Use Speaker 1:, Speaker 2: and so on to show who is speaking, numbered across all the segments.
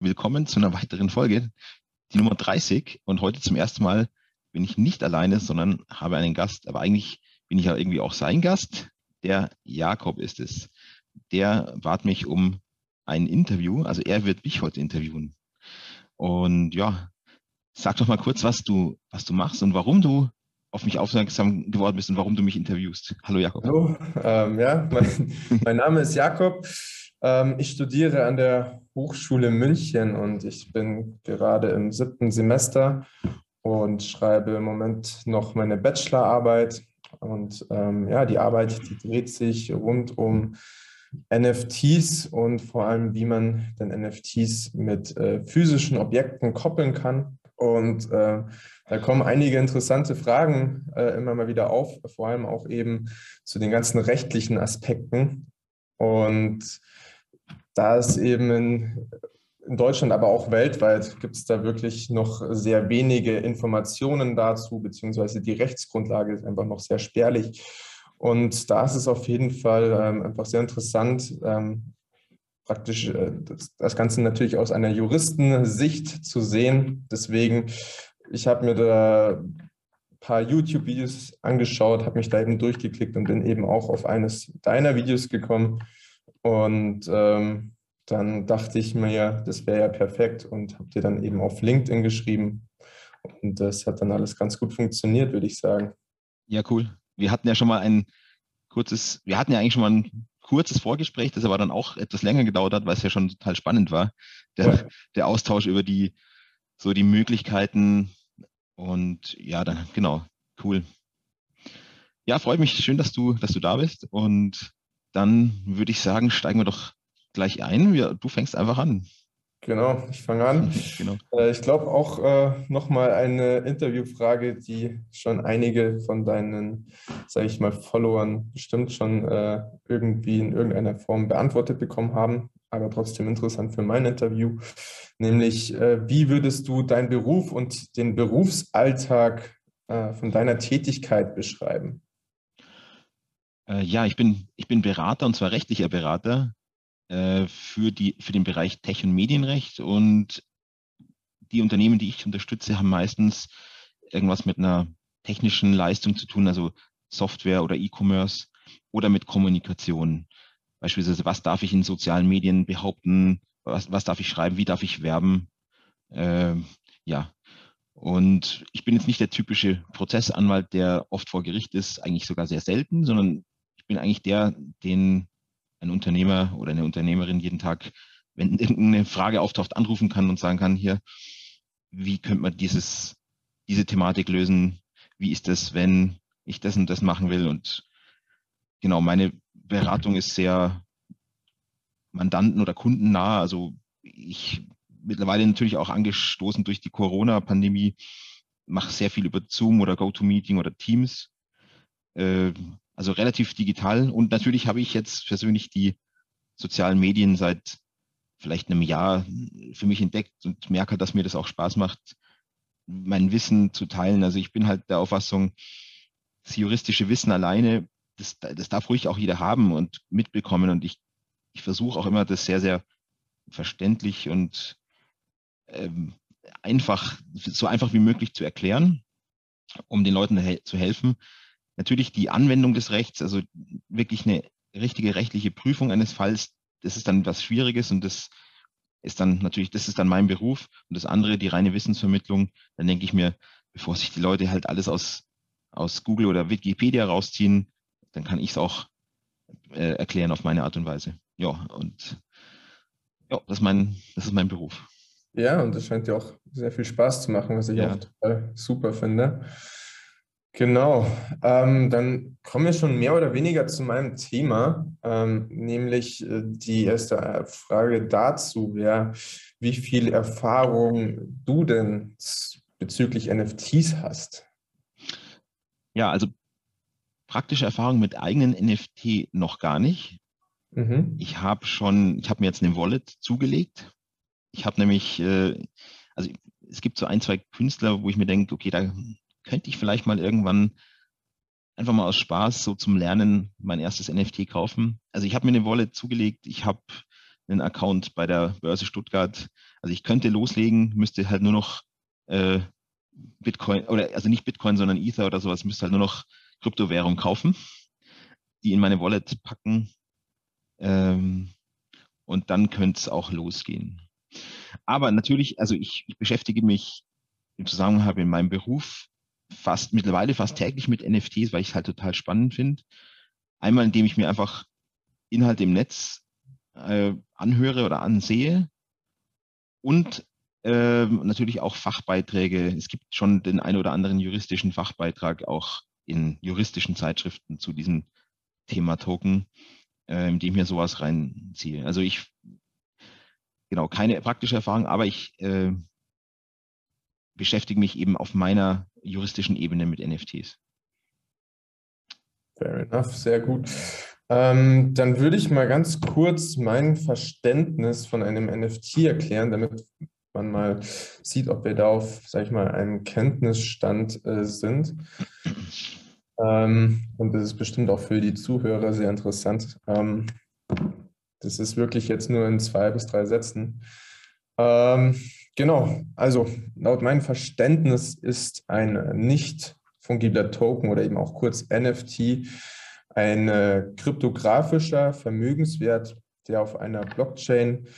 Speaker 1: willkommen zu einer weiteren Folge, die Nummer 30. Und heute zum ersten Mal bin ich nicht alleine, sondern habe einen Gast. Aber eigentlich bin ich ja irgendwie auch sein Gast. Der Jakob ist es. Der bat mich um ein Interview. Also er wird mich heute interviewen. Und ja, sag doch mal kurz, was du, was du machst und warum du auf mich aufmerksam geworden bist und warum du mich interviewst. Hallo Jakob.
Speaker 2: Hallo, ähm, ja, mein, mein, Name ist Jakob. Ähm, ich studiere an der Hochschule München und ich bin gerade im siebten Semester und schreibe im Moment noch meine Bachelorarbeit. Und ähm, ja, die Arbeit, die dreht sich rund um NFTs und vor allem, wie man dann NFTs mit äh, physischen Objekten koppeln kann. Und äh, da kommen einige interessante Fragen äh, immer mal wieder auf, vor allem auch eben zu den ganzen rechtlichen Aspekten. Und da es eben in, in Deutschland, aber auch weltweit gibt es da wirklich noch sehr wenige Informationen dazu, beziehungsweise die Rechtsgrundlage ist einfach noch sehr spärlich. Und da ist es auf jeden Fall ähm, einfach sehr interessant, ähm, praktisch äh, das, das, Ganze natürlich aus einer Juristensicht zu sehen. Deswegen, ich habe mir da ein paar YouTube-Videos angeschaut, habe mich da eben durchgeklickt und bin eben auch auf eines deiner Videos gekommen. Und ähm, dann dachte ich mir, ja, das wäre ja perfekt und habe dir dann eben auf LinkedIn geschrieben. Und das hat dann alles ganz gut funktioniert, würde ich sagen.
Speaker 1: Ja, cool. Wir hatten ja schon mal ein kurzes, wir hatten ja eigentlich schon mal ein kurzes Vorgespräch, das aber dann auch etwas länger gedauert hat, weil es ja schon total spannend war. Der, ja. der Austausch über die, so die Möglichkeiten und ja, dann, genau, cool. Ja, freut mich, schön, dass du, dass du da bist und dann würde ich sagen, steigen wir doch gleich ein. Ja, du fängst einfach an.
Speaker 2: Genau, ich fange an. Genau. Äh, ich glaube auch äh, nochmal eine Interviewfrage, die schon einige von deinen, sage ich mal, Followern bestimmt schon äh, irgendwie in irgendeiner Form beantwortet bekommen haben, aber trotzdem interessant für mein Interview. Nämlich, äh, wie würdest du deinen Beruf und den Berufsalltag äh, von deiner Tätigkeit beschreiben?
Speaker 1: Äh, ja, ich bin, ich bin Berater und zwar rechtlicher Berater äh, für, die, für den Bereich Tech- und Medienrecht. Und die Unternehmen, die ich unterstütze, haben meistens irgendwas mit einer technischen Leistung zu tun, also Software oder E-Commerce oder mit Kommunikation. Beispielsweise, was darf ich in sozialen Medien behaupten, was, was darf ich schreiben, wie darf ich werben. Äh, ja, und ich bin jetzt nicht der typische Prozessanwalt, der oft vor Gericht ist, eigentlich sogar sehr selten, sondern bin eigentlich der, den ein Unternehmer oder eine Unternehmerin jeden Tag, wenn irgendeine Frage auftaucht, anrufen kann und sagen kann, hier, wie könnte man dieses, diese Thematik lösen? Wie ist das, wenn ich das und das machen will? Und genau, meine Beratung ist sehr Mandanten- oder Kundennah. Also ich mittlerweile natürlich auch angestoßen durch die Corona-Pandemie, mache sehr viel über Zoom oder GoToMeeting oder Teams. Äh, also relativ digital. Und natürlich habe ich jetzt persönlich die sozialen Medien seit vielleicht einem Jahr für mich entdeckt und merke, dass mir das auch Spaß macht, mein Wissen zu teilen. Also ich bin halt der Auffassung, das juristische Wissen alleine, das, das darf ruhig auch jeder haben und mitbekommen. Und ich, ich versuche auch immer, das sehr, sehr verständlich und ähm, einfach, so einfach wie möglich zu erklären, um den Leuten zu helfen. Natürlich die Anwendung des Rechts, also wirklich eine richtige rechtliche Prüfung eines Falls, das ist dann was Schwieriges und das ist dann natürlich, das ist dann mein Beruf. Und das andere, die reine Wissensvermittlung, dann denke ich mir, bevor sich die Leute halt alles aus, aus Google oder Wikipedia rausziehen, dann kann ich es auch äh, erklären auf meine Art und Weise. Ja, und ja, das ist mein, das ist mein Beruf.
Speaker 2: Ja, und das scheint dir auch sehr viel Spaß zu machen, was ich ja. auch super finde. Genau, ähm, dann kommen wir schon mehr oder weniger zu meinem Thema, ähm, nämlich äh, die erste Frage dazu wäre, wie viel Erfahrung du denn bezüglich NFTs hast.
Speaker 1: Ja, also praktische Erfahrung mit eigenen NFT noch gar nicht. Mhm. Ich habe schon, ich habe mir jetzt eine Wallet zugelegt. Ich habe nämlich, äh, also es gibt so ein, zwei Künstler, wo ich mir denke, okay, da könnte ich vielleicht mal irgendwann einfach mal aus Spaß so zum Lernen mein erstes NFT kaufen. Also ich habe mir eine Wallet zugelegt, ich habe einen Account bei der Börse Stuttgart. Also ich könnte loslegen, müsste halt nur noch äh, Bitcoin oder also nicht Bitcoin, sondern Ether oder sowas, müsste halt nur noch Kryptowährung kaufen, die in meine Wallet packen ähm, und dann könnte es auch losgehen. Aber natürlich, also ich, ich beschäftige mich im Zusammenhang in meinem Beruf fast mittlerweile fast täglich mit NFTs, weil ich es halt total spannend finde. Einmal, indem ich mir einfach Inhalte im Netz äh, anhöre oder ansehe und äh, natürlich auch Fachbeiträge. Es gibt schon den ein oder anderen juristischen Fachbeitrag auch in juristischen Zeitschriften zu diesem Thema Token, äh, in dem ich mir sowas reinziehe. Also ich, genau, keine praktische Erfahrung, aber ich äh, beschäftige mich eben auf meiner juristischen Ebene mit NFTs.
Speaker 2: Fair enough, sehr gut. Ähm, dann würde ich mal ganz kurz mein Verständnis von einem NFT erklären, damit man mal sieht, ob wir da auf, sag ich mal, einem Kenntnisstand äh, sind. Ähm, und das ist bestimmt auch für die Zuhörer sehr interessant. Ähm, das ist wirklich jetzt nur in zwei bis drei Sätzen. Ähm, genau, also laut meinem Verständnis ist ein nicht fungibler Token oder eben auch kurz NFT ein äh, kryptografischer Vermögenswert, der auf einer Blockchain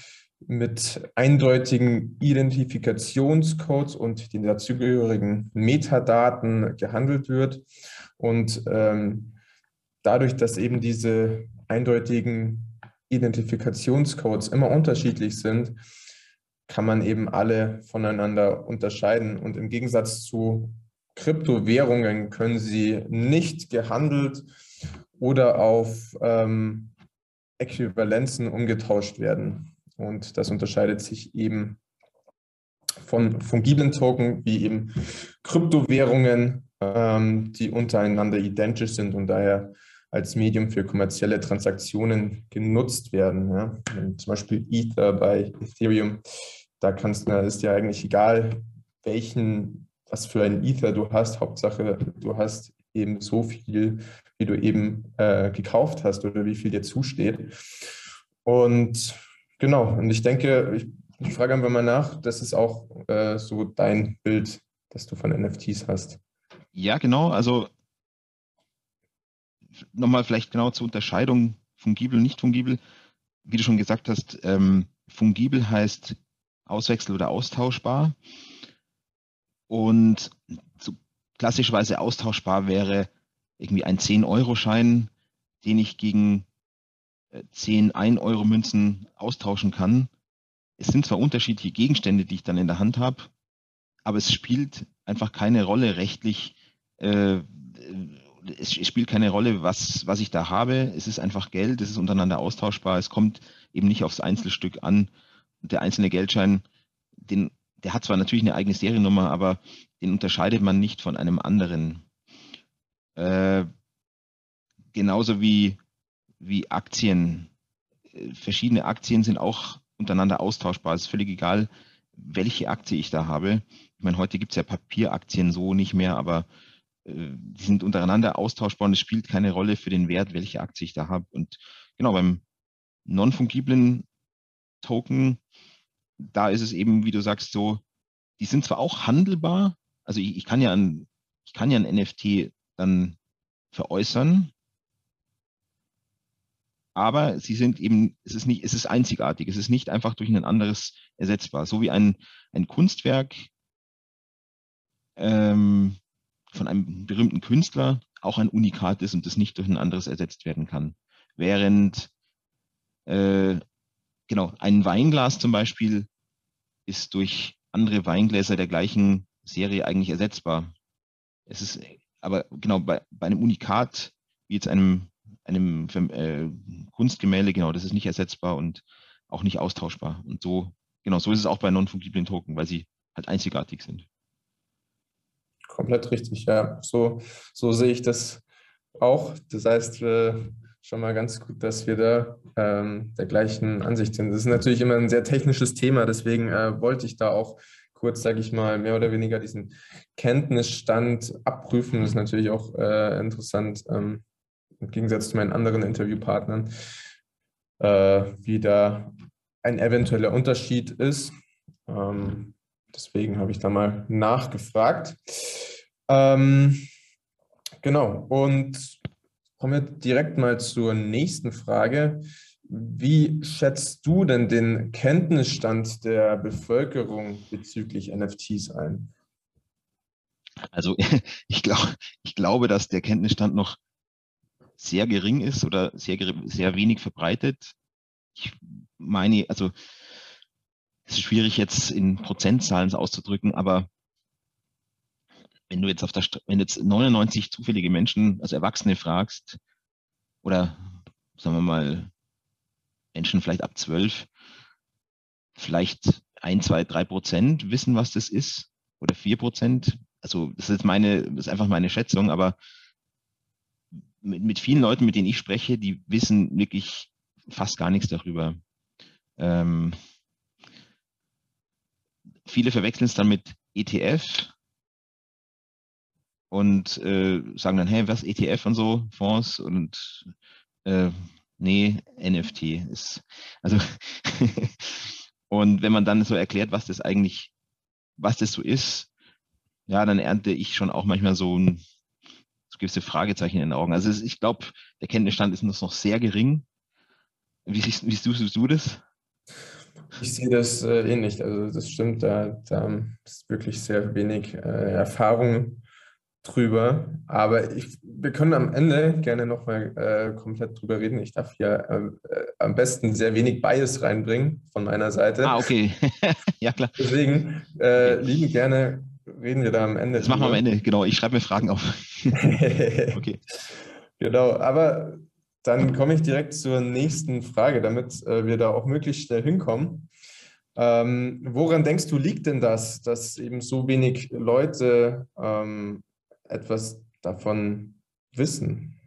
Speaker 2: mit eindeutigen Identifikationscodes und den dazugehörigen Metadaten gehandelt wird. Und ähm, dadurch, dass eben diese eindeutigen Identifikationscodes immer unterschiedlich sind, kann man eben alle voneinander unterscheiden. Und im Gegensatz zu Kryptowährungen können sie nicht gehandelt oder auf ähm, Äquivalenzen umgetauscht werden. Und das unterscheidet sich eben von fungiblen Token wie eben Kryptowährungen, ähm, die untereinander identisch sind und daher als Medium für kommerzielle Transaktionen genutzt werden. Ja. Zum Beispiel Ether bei Ethereum, da kannst, na, ist ja eigentlich egal, welchen, was für ein Ether du hast. Hauptsache, du hast eben so viel, wie du eben äh, gekauft hast oder wie viel dir zusteht. Und genau, und ich denke, ich, ich frage einfach mal nach, das ist auch äh, so dein Bild, das du von NFTs hast.
Speaker 1: Ja, genau. Also nochmal vielleicht genau zur Unterscheidung fungibel, nicht fungibel. Wie du schon gesagt hast, ähm, fungibel heißt auswechsel- oder austauschbar. Und so klassischerweise austauschbar wäre irgendwie ein 10-Euro-Schein, den ich gegen 10 äh, 1-Euro-Münzen austauschen kann. Es sind zwar unterschiedliche Gegenstände, die ich dann in der Hand habe, aber es spielt einfach keine Rolle rechtlich, äh, es spielt keine Rolle, was, was ich da habe. Es ist einfach Geld, es ist untereinander austauschbar. Es kommt eben nicht aufs Einzelstück an. Der einzelne Geldschein, den, der hat zwar natürlich eine eigene Seriennummer, aber den unterscheidet man nicht von einem anderen. Äh, genauso wie, wie Aktien. Äh, verschiedene Aktien sind auch untereinander austauschbar. Es ist völlig egal, welche Aktie ich da habe. Ich meine, heute gibt es ja Papieraktien so nicht mehr, aber die sind untereinander austauschbar und es spielt keine Rolle für den Wert, welche Aktie ich da habe. Und genau beim non-fungiblen Token, da ist es eben, wie du sagst, so, die sind zwar auch handelbar, also ich, ich kann ja ein, ich kann ja ein NFT dann veräußern, aber sie sind eben, es ist nicht, es ist einzigartig, es ist nicht einfach durch ein anderes ersetzbar. So wie ein, ein Kunstwerk ähm, von einem berühmten Künstler auch ein Unikat ist und das nicht durch ein anderes ersetzt werden kann. Während äh, genau ein Weinglas zum Beispiel ist durch andere Weingläser der gleichen Serie eigentlich ersetzbar. Es ist aber genau bei, bei einem Unikat wie jetzt einem einem äh, Kunstgemälde, genau, das ist nicht ersetzbar und auch nicht austauschbar. Und so, genau, so ist es auch bei non-fungiblen Token, weil sie halt einzigartig sind.
Speaker 2: Komplett richtig, ja. So, so sehe ich das auch. Das heißt, äh, schon mal ganz gut, dass wir da ähm, der gleichen Ansicht sind. Das ist natürlich immer ein sehr technisches Thema, deswegen äh, wollte ich da auch kurz, sage ich mal, mehr oder weniger diesen Kenntnisstand abprüfen. Das ist natürlich auch äh, interessant, ähm, im Gegensatz zu meinen anderen Interviewpartnern, äh, wie da ein eventueller Unterschied ist. Ähm, deswegen habe ich da mal nachgefragt. Ähm, genau, und kommen wir direkt mal zur nächsten Frage. Wie schätzt du denn den Kenntnisstand der Bevölkerung bezüglich NFTs ein?
Speaker 1: Also ich, glaub, ich glaube, dass der Kenntnisstand noch sehr gering ist oder sehr, sehr wenig verbreitet. Ich meine, also ist schwierig jetzt in Prozentzahlen auszudrücken, aber wenn du jetzt auf der, wenn jetzt 99 zufällige Menschen, also Erwachsene fragst, oder sagen wir mal Menschen vielleicht ab zwölf, vielleicht ein, zwei, drei Prozent wissen, was das ist, oder vier Prozent. Also das ist meine, das ist einfach meine Schätzung, aber mit, mit vielen Leuten, mit denen ich spreche, die wissen wirklich fast gar nichts darüber. Ähm, viele verwechseln es dann mit ETF und äh, sagen dann, hey, was ETF und so, Fonds und äh, nee, NFT ist, also und wenn man dann so erklärt, was das eigentlich, was das so ist, ja, dann ernte ich schon auch manchmal so ein so gewisse Fragezeichen in den Augen. Also ich glaube, der Kenntnisstand ist noch sehr gering. Wie siehst, wie siehst du das?
Speaker 2: Ich sehe das äh, ähnlich. Also das stimmt, da, da ist wirklich sehr wenig äh, Erfahrung drüber. Aber ich, wir können am Ende gerne nochmal äh, komplett drüber reden. Ich darf hier äh, am besten sehr wenig Bias reinbringen von meiner Seite.
Speaker 1: Ah, okay. ja, klar.
Speaker 2: Deswegen äh, lieben gerne reden wir da am Ende.
Speaker 1: Das drüber. machen wir am Ende, genau. Ich schreibe mir Fragen auf.
Speaker 2: okay. Genau, aber dann komme ich direkt zur nächsten Frage, damit äh, wir da auch möglichst schnell hinkommen. Ähm, woran denkst du, liegt denn das, dass eben so wenig Leute ähm, etwas davon wissen?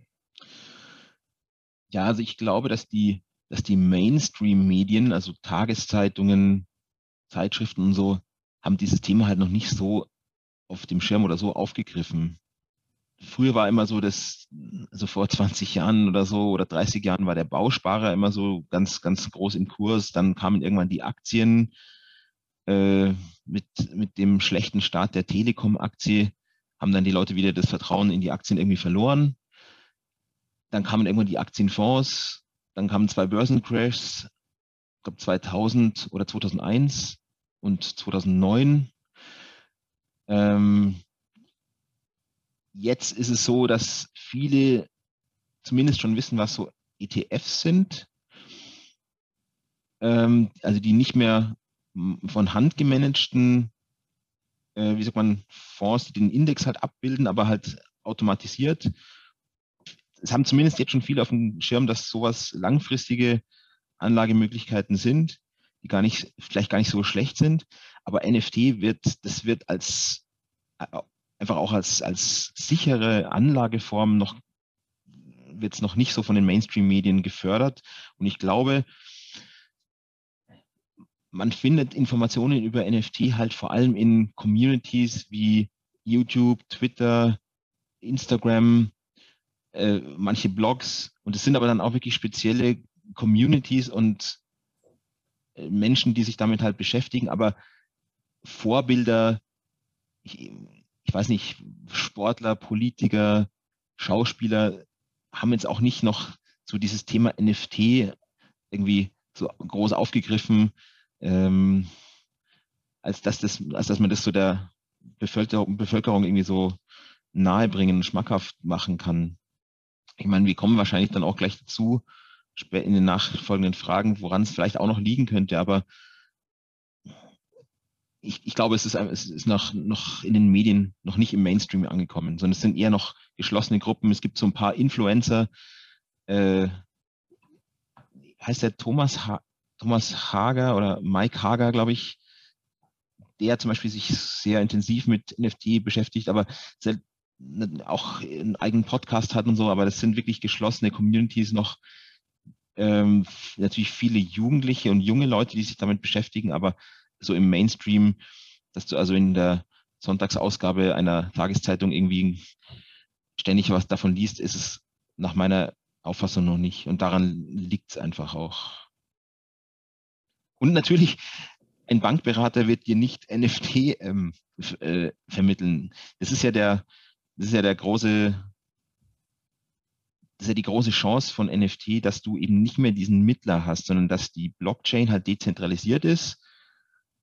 Speaker 1: Ja, also ich glaube, dass die, dass die Mainstream-Medien, also Tageszeitungen, Zeitschriften und so, haben dieses Thema halt noch nicht so auf dem Schirm oder so aufgegriffen früher war immer so, dass, also vor 20 Jahren oder so oder 30 Jahren war der Bausparer immer so ganz, ganz groß im Kurs. Dann kamen irgendwann die Aktien äh, mit, mit dem schlechten Start der Telekom-Aktie, haben dann die Leute wieder das Vertrauen in die Aktien irgendwie verloren. Dann kamen irgendwann die Aktienfonds, dann kamen zwei Börsencrashs, ich glaube 2000 oder 2001 und 2009. Ähm, Jetzt ist es so, dass viele zumindest schon wissen, was so ETFs sind. Ähm, also die nicht mehr von Hand gemanagten, äh, wie sagt man, Fonds, die den Index halt abbilden, aber halt automatisiert. Es haben zumindest jetzt schon viele auf dem Schirm, dass sowas langfristige Anlagemöglichkeiten sind, die gar nicht, vielleicht gar nicht so schlecht sind. Aber NFT wird, das wird als äh, einfach auch als, als sichere Anlageform noch wird es noch nicht so von den Mainstream-Medien gefördert. Und ich glaube, man findet Informationen über NFT halt vor allem in Communities wie YouTube, Twitter, Instagram, äh, manche Blogs. Und es sind aber dann auch wirklich spezielle Communities und äh, Menschen, die sich damit halt beschäftigen. Aber Vorbilder, ich, ich weiß nicht, Sportler, Politiker, Schauspieler haben jetzt auch nicht noch so dieses Thema NFT irgendwie so groß aufgegriffen, ähm, als dass das, als dass man das so der Bevölkerung, Bevölkerung irgendwie so nahebringen, schmackhaft machen kann. Ich meine, wir kommen wahrscheinlich dann auch gleich dazu, in den nachfolgenden Fragen, woran es vielleicht auch noch liegen könnte, aber ich, ich glaube, es ist, es ist noch, noch in den Medien noch nicht im Mainstream angekommen, sondern es sind eher noch geschlossene Gruppen. Es gibt so ein paar Influencer, äh, heißt der Thomas, ha Thomas Hager oder Mike Hager, glaube ich, der zum Beispiel sich sehr intensiv mit NFT beschäftigt, aber auch einen eigenen Podcast hat und so, aber das sind wirklich geschlossene Communities noch. Ähm, natürlich viele Jugendliche und junge Leute, die sich damit beschäftigen, aber so im Mainstream, dass du also in der Sonntagsausgabe einer Tageszeitung irgendwie ständig was davon liest, ist es nach meiner Auffassung noch nicht. Und daran liegt es einfach auch. Und natürlich, ein Bankberater wird dir nicht NFT ähm, äh, vermitteln. Das ist ja der, das ist ja der große, das ist ja die große Chance von NFT, dass du eben nicht mehr diesen Mittler hast, sondern dass die Blockchain halt dezentralisiert ist,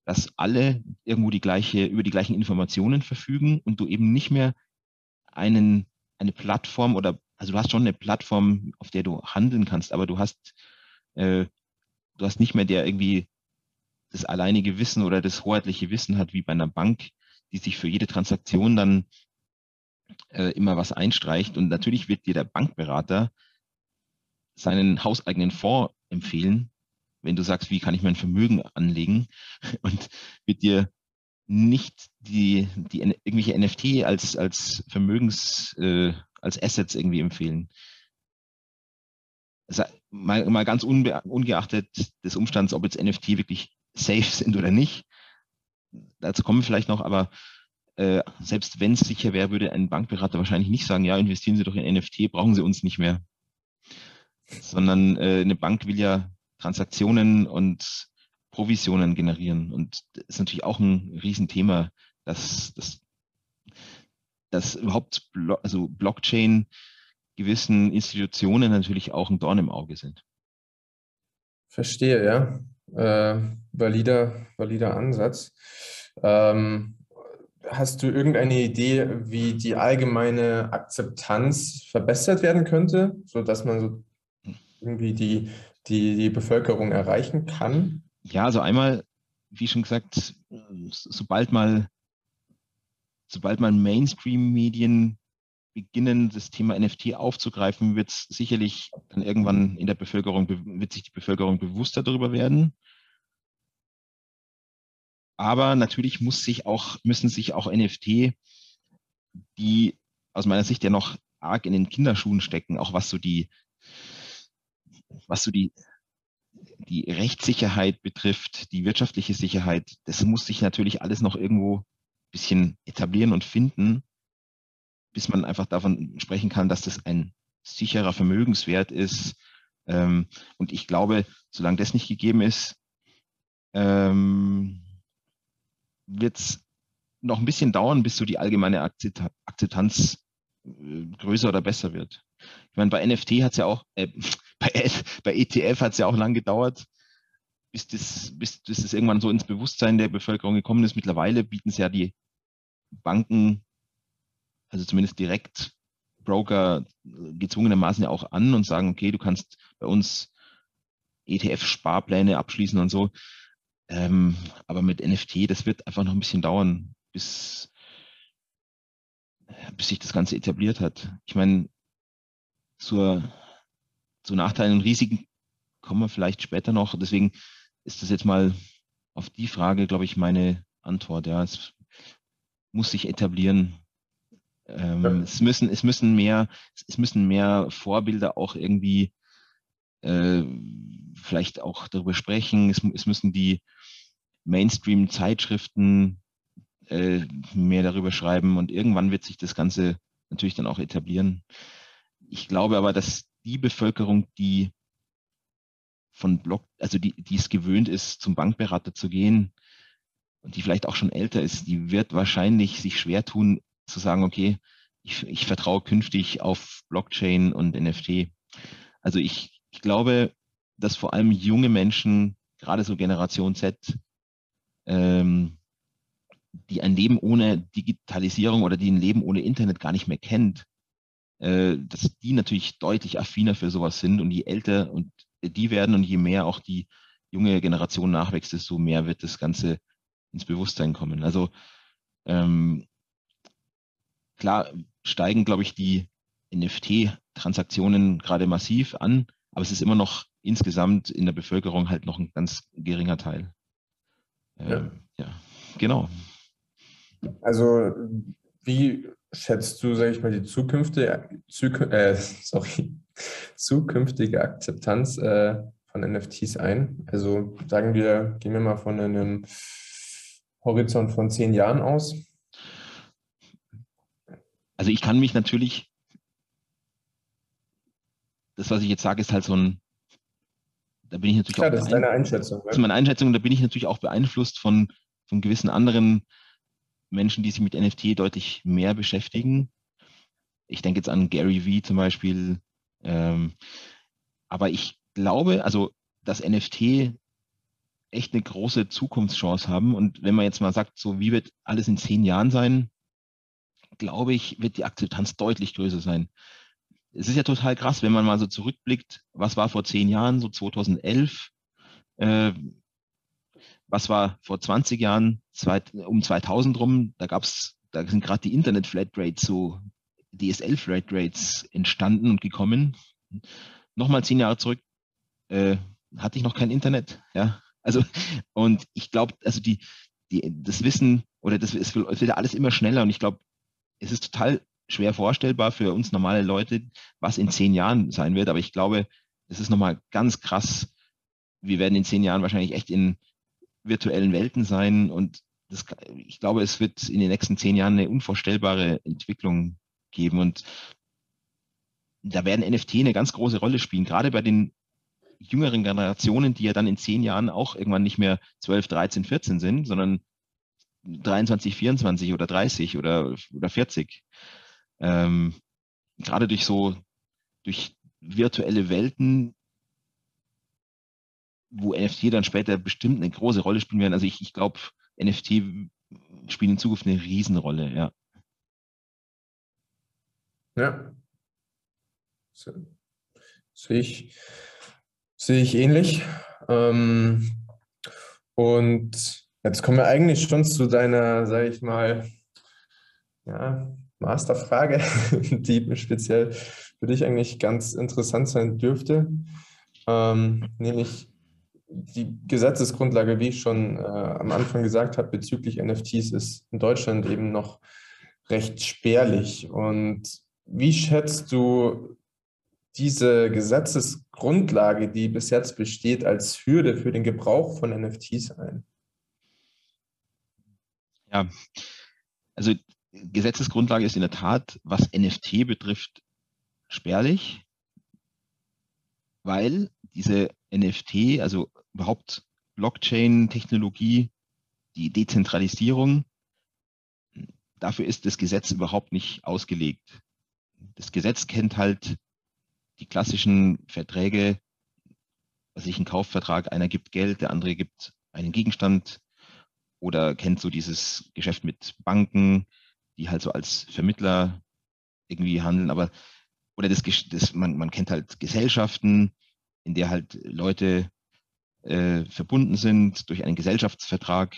Speaker 1: dass alle irgendwo die gleiche, über die gleichen Informationen verfügen und du eben nicht mehr einen, eine Plattform oder, also du hast schon eine Plattform, auf der du handeln kannst, aber du hast, äh, du hast nicht mehr der irgendwie das alleinige Wissen oder das hoheitliche Wissen hat wie bei einer Bank, die sich für jede Transaktion dann äh, immer was einstreicht. Und natürlich wird dir der Bankberater seinen hauseigenen Fonds empfehlen, wenn du sagst, wie kann ich mein Vermögen anlegen und wird dir nicht die, die irgendwelche NFT als, als Vermögens, äh, als Assets irgendwie empfehlen. Mal, mal ganz unbe ungeachtet des Umstands, ob jetzt NFT wirklich safe sind oder nicht. Dazu kommen wir vielleicht noch, aber äh, selbst wenn es sicher wäre, würde ein Bankberater wahrscheinlich nicht sagen, ja, investieren Sie doch in NFT, brauchen Sie uns nicht mehr. Sondern äh, eine Bank will ja Transaktionen und Provisionen generieren. Und das ist natürlich auch ein Riesenthema, dass, dass, dass überhaupt Blo also Blockchain gewissen Institutionen natürlich auch ein Dorn im Auge sind.
Speaker 2: Verstehe, ja. Äh, valider, valider Ansatz. Ähm, hast du irgendeine Idee, wie die allgemeine Akzeptanz verbessert werden könnte, sodass man so irgendwie die, die, die Bevölkerung erreichen kann?
Speaker 1: Ja, also einmal, wie schon gesagt, sobald mal, sobald mal Mainstream-Medien beginnen, das Thema NFT aufzugreifen, wird es sicherlich dann irgendwann in der Bevölkerung, wird sich die Bevölkerung bewusster darüber werden. Aber natürlich muss sich auch, müssen sich auch NFT, die aus meiner Sicht ja noch arg in den Kinderschuhen stecken, auch was so die, was so die die Rechtssicherheit betrifft, die wirtschaftliche Sicherheit, das muss sich natürlich alles noch irgendwo ein bisschen etablieren und finden, bis man einfach davon sprechen kann, dass das ein sicherer Vermögenswert ist. Ähm, und ich glaube, solange das nicht gegeben ist, ähm, wird es noch ein bisschen dauern, bis so die allgemeine Akzeptanz äh, größer oder besser wird. Ich meine, bei NFT hat es ja auch, äh, bei, bei ETF hat es ja auch lang gedauert, bis das, bis, bis das irgendwann so ins Bewusstsein der Bevölkerung gekommen ist. Mittlerweile bieten es ja die Banken, also zumindest direkt Broker gezwungenermaßen ja auch an und sagen, okay, du kannst bei uns ETF-Sparpläne abschließen und so. Ähm, aber mit NFT, das wird einfach noch ein bisschen dauern, bis, bis sich das Ganze etabliert hat. Ich meine, zur, zu Nachteilen und Risiken kommen wir vielleicht später noch. Deswegen ist das jetzt mal auf die Frage, glaube ich, meine Antwort. Ja, es muss sich etablieren. Ähm, ja. es, müssen, es, müssen mehr, es müssen mehr Vorbilder auch irgendwie äh, vielleicht auch darüber sprechen. Es, es müssen die Mainstream-Zeitschriften äh, mehr darüber schreiben und irgendwann wird sich das Ganze natürlich dann auch etablieren. Ich glaube aber, dass die Bevölkerung, die von Block, also die, die es gewöhnt ist, zum Bankberater zu gehen und die vielleicht auch schon älter ist, die wird wahrscheinlich sich schwer tun, zu sagen, okay, ich, ich vertraue künftig auf Blockchain und NFT. Also ich, ich glaube, dass vor allem junge Menschen, gerade so Generation Z, ähm, die ein Leben ohne Digitalisierung oder die ein Leben ohne Internet gar nicht mehr kennt, äh, dass die natürlich deutlich affiner für sowas sind und je älter und die werden und je mehr auch die junge Generation nachwächst, desto mehr wird das Ganze ins Bewusstsein kommen. Also ähm, klar steigen, glaube ich, die NFT-Transaktionen gerade massiv an, aber es ist immer noch insgesamt in der Bevölkerung halt noch ein ganz geringer Teil. Ähm, ja. ja, genau.
Speaker 2: Also wie schätzt du, sage ich mal, die zukünftige, äh, sorry, zukünftige Akzeptanz äh, von NFTs ein? Also sagen wir, gehen wir mal von einem Horizont von zehn Jahren aus.
Speaker 1: Also ich kann mich natürlich, das, was ich jetzt sage, ist halt so ein, da bin ich natürlich
Speaker 2: Klar,
Speaker 1: auch.
Speaker 2: Das ist deine Einschätzung.
Speaker 1: Das ist meine Einschätzung, da bin ich natürlich auch beeinflusst von, von gewissen anderen Menschen, die sich mit NFT deutlich mehr beschäftigen. Ich denke jetzt an Gary Vee zum Beispiel. Ähm, aber ich glaube, also dass NFT echt eine große Zukunftschance haben. Und wenn man jetzt mal sagt, so wie wird alles in zehn Jahren sein, glaube ich, wird die Akzeptanz deutlich größer sein. Es ist ja total krass, wenn man mal so zurückblickt, was war vor zehn Jahren, so 2011, äh, was war vor 20 Jahren, zwei, um 2000 rum, da gab's, da sind gerade die Internet-Flatrates, so DSL-Flatrates entstanden und gekommen. Nochmal zehn Jahre zurück, äh, hatte ich noch kein Internet, ja. Also, und ich glaube, also die, die, das Wissen oder das, es wird alles immer schneller und ich glaube, es ist total schwer vorstellbar für uns normale Leute, was in zehn Jahren sein wird. Aber ich glaube, das ist nochmal ganz krass. Wir werden in zehn Jahren wahrscheinlich echt in virtuellen Welten sein und das, ich glaube, es wird in den nächsten zehn Jahren eine unvorstellbare Entwicklung geben und da werden NFT eine ganz große Rolle spielen, gerade bei den jüngeren Generationen, die ja dann in zehn Jahren auch irgendwann nicht mehr 12, 13, 14 sind, sondern 23, 24 oder 30 oder, oder 40. Ähm, gerade durch so, durch virtuelle Welten, wo NFT dann später bestimmt eine große Rolle spielen werden. Also ich, ich glaube, NFT spielen in Zukunft eine Riesenrolle, ja.
Speaker 2: Ja. So. Sehe ich, sehe ich ähnlich. Ähm, und jetzt kommen wir eigentlich schon zu deiner, sage ich mal, ja, Masterfrage, die speziell für dich eigentlich ganz interessant sein dürfte. Ähm, nämlich die Gesetzesgrundlage, wie ich schon äh, am Anfang gesagt habe, bezüglich NFTs ist in Deutschland eben noch recht spärlich. Und wie schätzt du diese Gesetzesgrundlage, die bis jetzt besteht, als Hürde für den Gebrauch von NFTs ein?
Speaker 1: Ja, also Gesetzesgrundlage ist in der Tat, was NFT betrifft, spärlich, weil diese NFT, also überhaupt Blockchain-Technologie, die Dezentralisierung, dafür ist das Gesetz überhaupt nicht ausgelegt. Das Gesetz kennt halt die klassischen Verträge, was ich einen Kaufvertrag, einer gibt Geld, der andere gibt einen Gegenstand oder kennt so dieses Geschäft mit Banken, die halt so als Vermittler irgendwie handeln, aber oder das, das man, man kennt halt Gesellschaften, in der halt Leute äh, verbunden sind durch einen Gesellschaftsvertrag.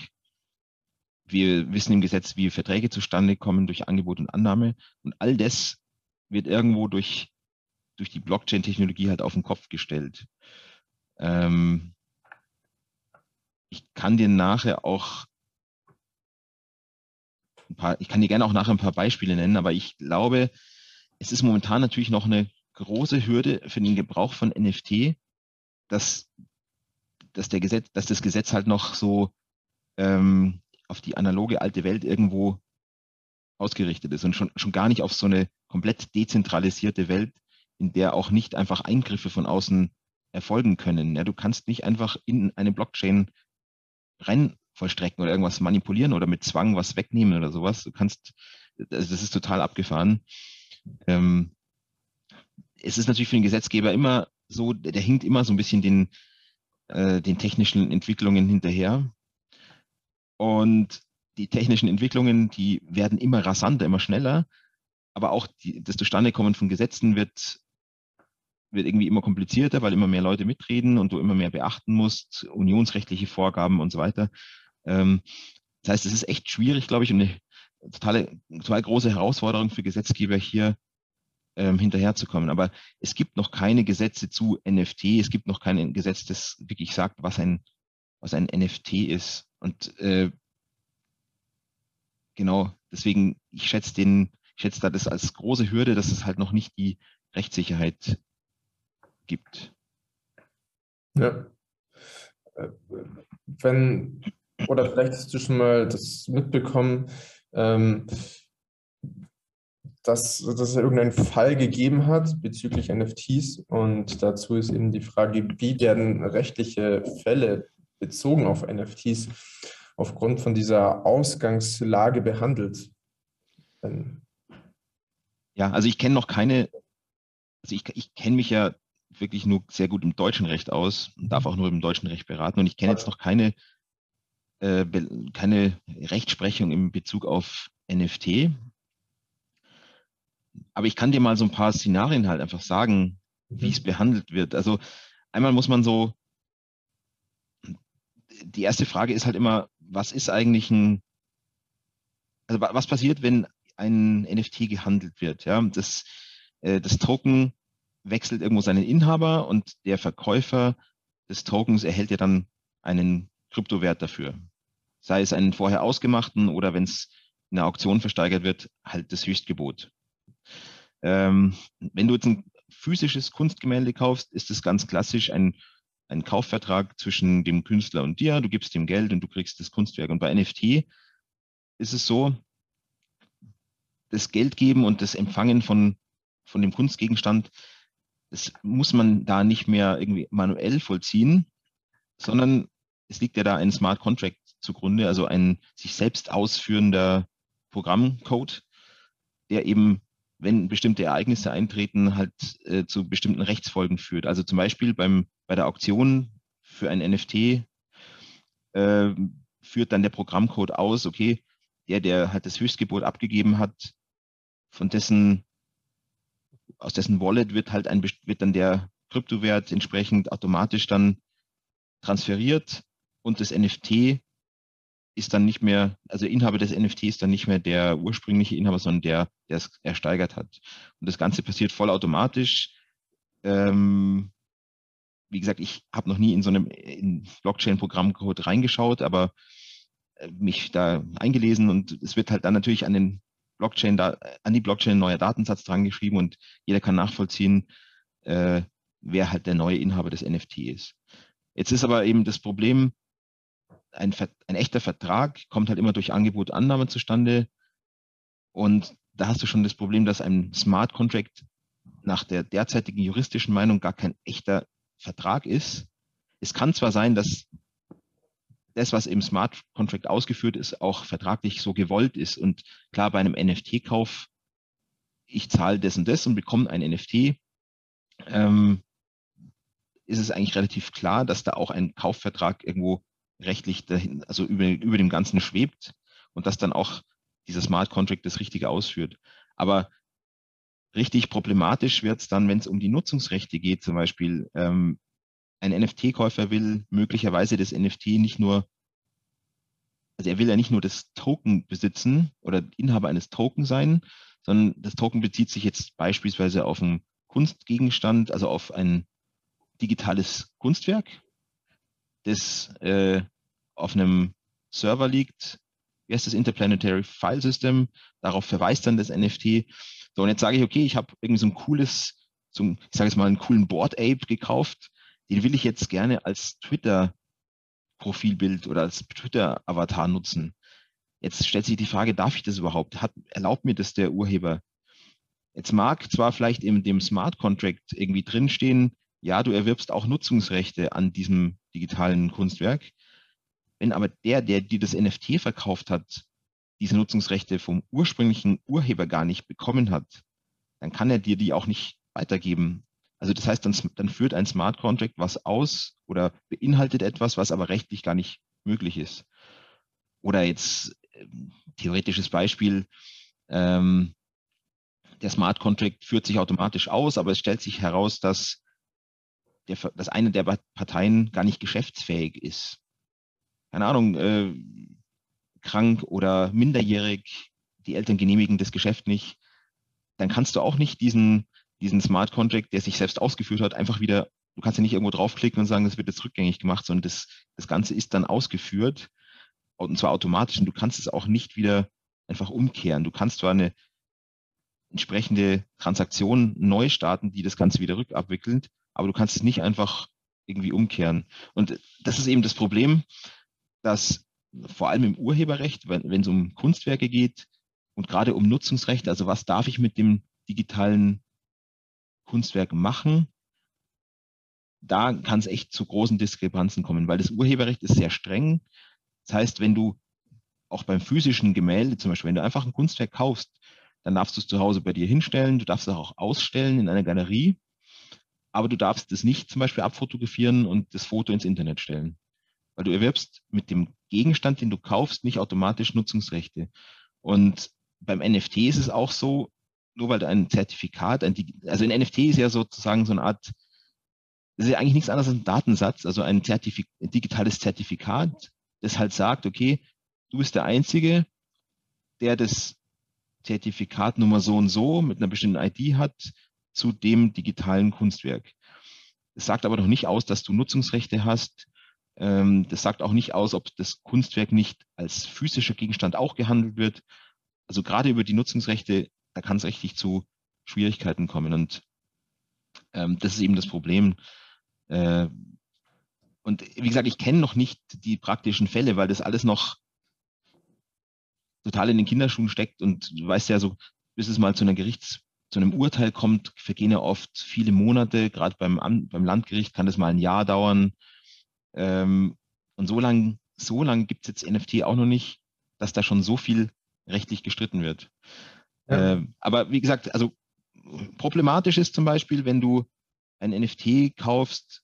Speaker 1: Wir wissen im Gesetz, wie Verträge zustande kommen durch Angebot und Annahme. Und all das wird irgendwo durch durch die Blockchain-Technologie halt auf den Kopf gestellt. Ähm, ich kann dir nachher auch ein paar, ich kann dir gerne auch nachher ein paar Beispiele nennen, aber ich glaube, es ist momentan natürlich noch eine große Hürde für den Gebrauch von NFT, dass, dass, der Gesetz, dass das Gesetz halt noch so ähm, auf die analoge alte Welt irgendwo ausgerichtet ist und schon, schon gar nicht auf so eine komplett dezentralisierte Welt, in der auch nicht einfach Eingriffe von außen erfolgen können. Ja, du kannst nicht einfach in eine Blockchain rein vollstrecken oder irgendwas manipulieren oder mit Zwang was wegnehmen oder sowas. Du kannst, das ist total abgefahren. Ähm, es ist natürlich für den Gesetzgeber immer so, der hinkt immer so ein bisschen den, äh, den technischen Entwicklungen hinterher. Und die technischen Entwicklungen, die werden immer rasanter, immer schneller. Aber auch die, das Zustandekommen von Gesetzen wird wird irgendwie immer komplizierter, weil immer mehr Leute mitreden und du immer mehr beachten musst, unionsrechtliche Vorgaben und so weiter. Ähm, das heißt, es ist echt schwierig, glaube ich, und eine totale, total große Herausforderung für Gesetzgeber hier ähm, hinterherzukommen. Aber es gibt noch keine Gesetze zu NFT, es gibt noch kein Gesetz, das wirklich sagt, was ein, was ein NFT ist. Und äh, genau, deswegen, ich schätze den, ich schätze da das als große Hürde, dass es halt noch nicht die Rechtssicherheit gibt.
Speaker 2: Ja. Äh, wenn, oder vielleicht hast du schon mal das mitbekommen, ähm, dass, dass es irgendeinen Fall gegeben hat bezüglich NFTs. Und dazu ist eben die Frage, wie werden rechtliche Fälle bezogen auf NFTs aufgrund von dieser Ausgangslage behandelt?
Speaker 1: Ja, also ich kenne noch keine, also ich, ich kenne mich ja wirklich nur sehr gut im deutschen Recht aus und darf auch nur im deutschen Recht beraten. Und ich kenne jetzt noch keine, äh, keine Rechtsprechung in Bezug auf NFT. Aber ich kann dir mal so ein paar Szenarien halt einfach sagen, wie es mhm. behandelt wird. Also einmal muss man so, die erste Frage ist halt immer, was ist eigentlich ein, also was passiert, wenn ein NFT gehandelt wird? Ja, das, äh, das Token wechselt irgendwo seinen Inhaber und der Verkäufer des Tokens erhält ja dann einen Kryptowert dafür. Sei es einen vorher ausgemachten oder wenn es in der Auktion versteigert wird, halt das Höchstgebot. Ähm, wenn du jetzt ein physisches Kunstgemälde kaufst, ist es ganz klassisch ein, ein Kaufvertrag zwischen dem Künstler und dir. Du gibst ihm Geld und du kriegst das Kunstwerk. Und bei NFT ist es so, das Geldgeben und das Empfangen von, von dem Kunstgegenstand, das muss man da nicht mehr irgendwie manuell vollziehen, sondern es liegt ja da ein Smart Contract zugrunde, also ein sich selbst ausführender Programmcode, der eben, wenn bestimmte Ereignisse eintreten, halt äh, zu bestimmten Rechtsfolgen führt. Also zum Beispiel beim, bei der Auktion für ein NFT äh, führt dann der Programmcode aus, okay, der, der halt das Höchstgebot abgegeben hat, von dessen, aus dessen Wallet wird halt ein, wird dann der Kryptowert entsprechend automatisch dann transferiert und das NFT ist dann nicht mehr, also Inhaber des NFT ist dann nicht mehr der ursprüngliche Inhaber, sondern der, der es ersteigert hat. Und das Ganze passiert vollautomatisch. Ähm, wie gesagt, ich habe noch nie in so einem Blockchain-Programmcode reingeschaut, aber äh, mich da eingelesen und es wird halt dann natürlich an den Blockchain, da, an die Blockchain ein neuer Datensatz dran geschrieben und jeder kann nachvollziehen, äh, wer halt der neue Inhaber des NFT ist. Jetzt ist aber eben das Problem, ein, ein echter Vertrag kommt halt immer durch Angebot, Annahme zustande. Und da hast du schon das Problem, dass ein Smart Contract nach der derzeitigen juristischen Meinung gar kein echter Vertrag ist. Es kann zwar sein, dass das, was im Smart Contract ausgeführt ist, auch vertraglich so gewollt ist. Und klar, bei einem NFT-Kauf, ich zahle das und das und bekomme ein NFT, ähm, ist es eigentlich relativ klar, dass da auch ein Kaufvertrag irgendwo rechtlich dahin, also über, über dem Ganzen schwebt und dass dann auch dieser Smart Contract das Richtige ausführt. Aber richtig problematisch wird es dann, wenn es um die Nutzungsrechte geht, zum Beispiel. Ähm, ein NFT-Käufer will möglicherweise das NFT nicht nur, also er will ja nicht nur das Token besitzen oder Inhaber eines Token sein, sondern das Token bezieht sich jetzt beispielsweise auf einen Kunstgegenstand, also auf ein digitales Kunstwerk, das äh, auf einem Server liegt. Wie heißt das Interplanetary File System? Darauf verweist dann das NFT. So, und jetzt sage ich, okay, ich habe irgendwie so ein cooles, so ein, ich sage jetzt mal, einen coolen Board Ape gekauft. Den will ich jetzt gerne als Twitter-Profilbild oder als Twitter-Avatar nutzen. Jetzt stellt sich die Frage, darf ich das überhaupt? Hat, erlaubt mir das der Urheber? Jetzt mag zwar vielleicht in dem Smart Contract irgendwie drinstehen, ja, du erwirbst auch Nutzungsrechte an diesem digitalen Kunstwerk. Wenn aber der, der dir das NFT verkauft hat, diese Nutzungsrechte vom ursprünglichen Urheber gar nicht bekommen hat, dann kann er dir die auch nicht weitergeben. Also das heißt, dann, dann führt ein Smart Contract was aus oder beinhaltet etwas, was aber rechtlich gar nicht möglich ist. Oder jetzt äh, theoretisches Beispiel, ähm, der Smart Contract führt sich automatisch aus, aber es stellt sich heraus, dass der, dass eine der Parteien gar nicht geschäftsfähig ist. Keine Ahnung, äh, krank oder minderjährig, die Eltern genehmigen das Geschäft nicht, dann kannst du auch nicht diesen, diesen Smart Contract, der sich selbst ausgeführt hat, einfach wieder, du kannst ja nicht irgendwo draufklicken und sagen, das wird jetzt rückgängig gemacht, sondern das, das Ganze ist dann ausgeführt und zwar automatisch und du kannst es auch nicht wieder einfach umkehren. Du kannst zwar eine entsprechende Transaktion neu starten, die das Ganze wieder rückabwickelt, aber du kannst es nicht einfach irgendwie umkehren. Und das ist eben das Problem, dass vor allem im Urheberrecht, wenn, es um Kunstwerke geht, Und gerade um Nutzungsrechte, also was darf ich mit dem digitalen Kunstwerk machen, da kann es echt zu großen Diskrepanzen kommen, weil das Urheberrecht ist sehr streng. Das heißt, wenn du auch beim physischen Gemälde, zum Beispiel, wenn du einfach ein Kunstwerk kaufst, dann darfst du es zu Hause bei dir hinstellen, du darfst es auch ausstellen in einer Galerie, aber du darfst es nicht zum Beispiel abfotografieren und das Foto ins Internet stellen. Weil du erwirbst mit dem Gegenstand, den du kaufst, nicht automatisch Nutzungsrechte. Und beim NFT ist es auch so, nur weil du ein Zertifikat, ein, also ein NFT ist ja sozusagen so eine Art das ist ja eigentlich nichts anderes als ein Datensatz, also ein, Zertifik ein digitales Zertifikat, das halt sagt, okay, du bist der Einzige, der das Zertifikat Nummer so und so mit einer bestimmten ID hat zu dem digitalen Kunstwerk. Es sagt aber noch nicht aus, dass du Nutzungsrechte hast. Ähm, das sagt auch nicht aus, ob das Kunstwerk nicht als physischer Gegenstand auch gehandelt wird. Also gerade über die Nutzungsrechte, da kann es richtig zu Schwierigkeiten kommen. Und ähm, das ist eben das Problem. Äh, und wie gesagt, ich kenne noch nicht die praktischen Fälle, weil das alles noch total in den Kinderschuhen steckt und du weißt ja so, bis es mal zu einer Gerichts, zu einem Urteil kommt, vergehen ja oft viele Monate, gerade beim, beim Landgericht kann das mal ein Jahr dauern. Ähm, und so lange so lang gibt es jetzt NFT auch noch nicht, dass da schon so viel rechtlich gestritten wird. Ja. Äh, aber wie gesagt, also problematisch ist zum Beispiel, wenn du ein NFT kaufst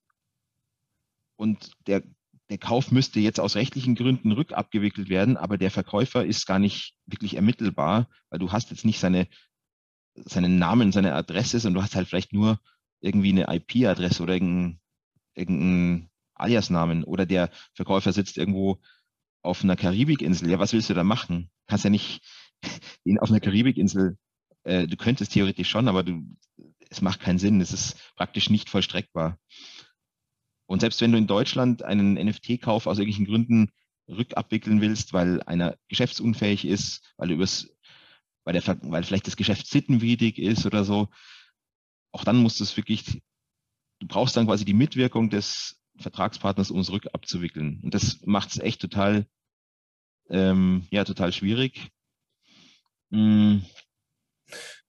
Speaker 1: und der, der Kauf müsste jetzt aus rechtlichen Gründen rückabgewickelt werden, aber der Verkäufer ist gar nicht wirklich ermittelbar, weil du hast jetzt nicht seine, seinen Namen, seine Adresse, sondern du hast halt vielleicht nur irgendwie eine IP-Adresse oder irgendeinen irgendein Alias-Namen oder der Verkäufer sitzt irgendwo auf einer Karibikinsel. Ja, was willst du da machen? Kannst ja nicht ihn auf einer Karibikinsel, äh, du könntest theoretisch schon, aber du, es macht keinen Sinn. Es ist praktisch nicht vollstreckbar. Und selbst wenn du in Deutschland einen NFT-Kauf aus irgendwelchen Gründen rückabwickeln willst, weil einer geschäftsunfähig ist, weil, übers, weil, der, weil vielleicht das Geschäft sittenwidrig ist oder so, auch dann musst du es wirklich, du brauchst dann quasi die Mitwirkung des Vertragspartners, um es rückabzuwickeln. Und das macht es echt total, ähm, ja, total schwierig.
Speaker 2: Mm.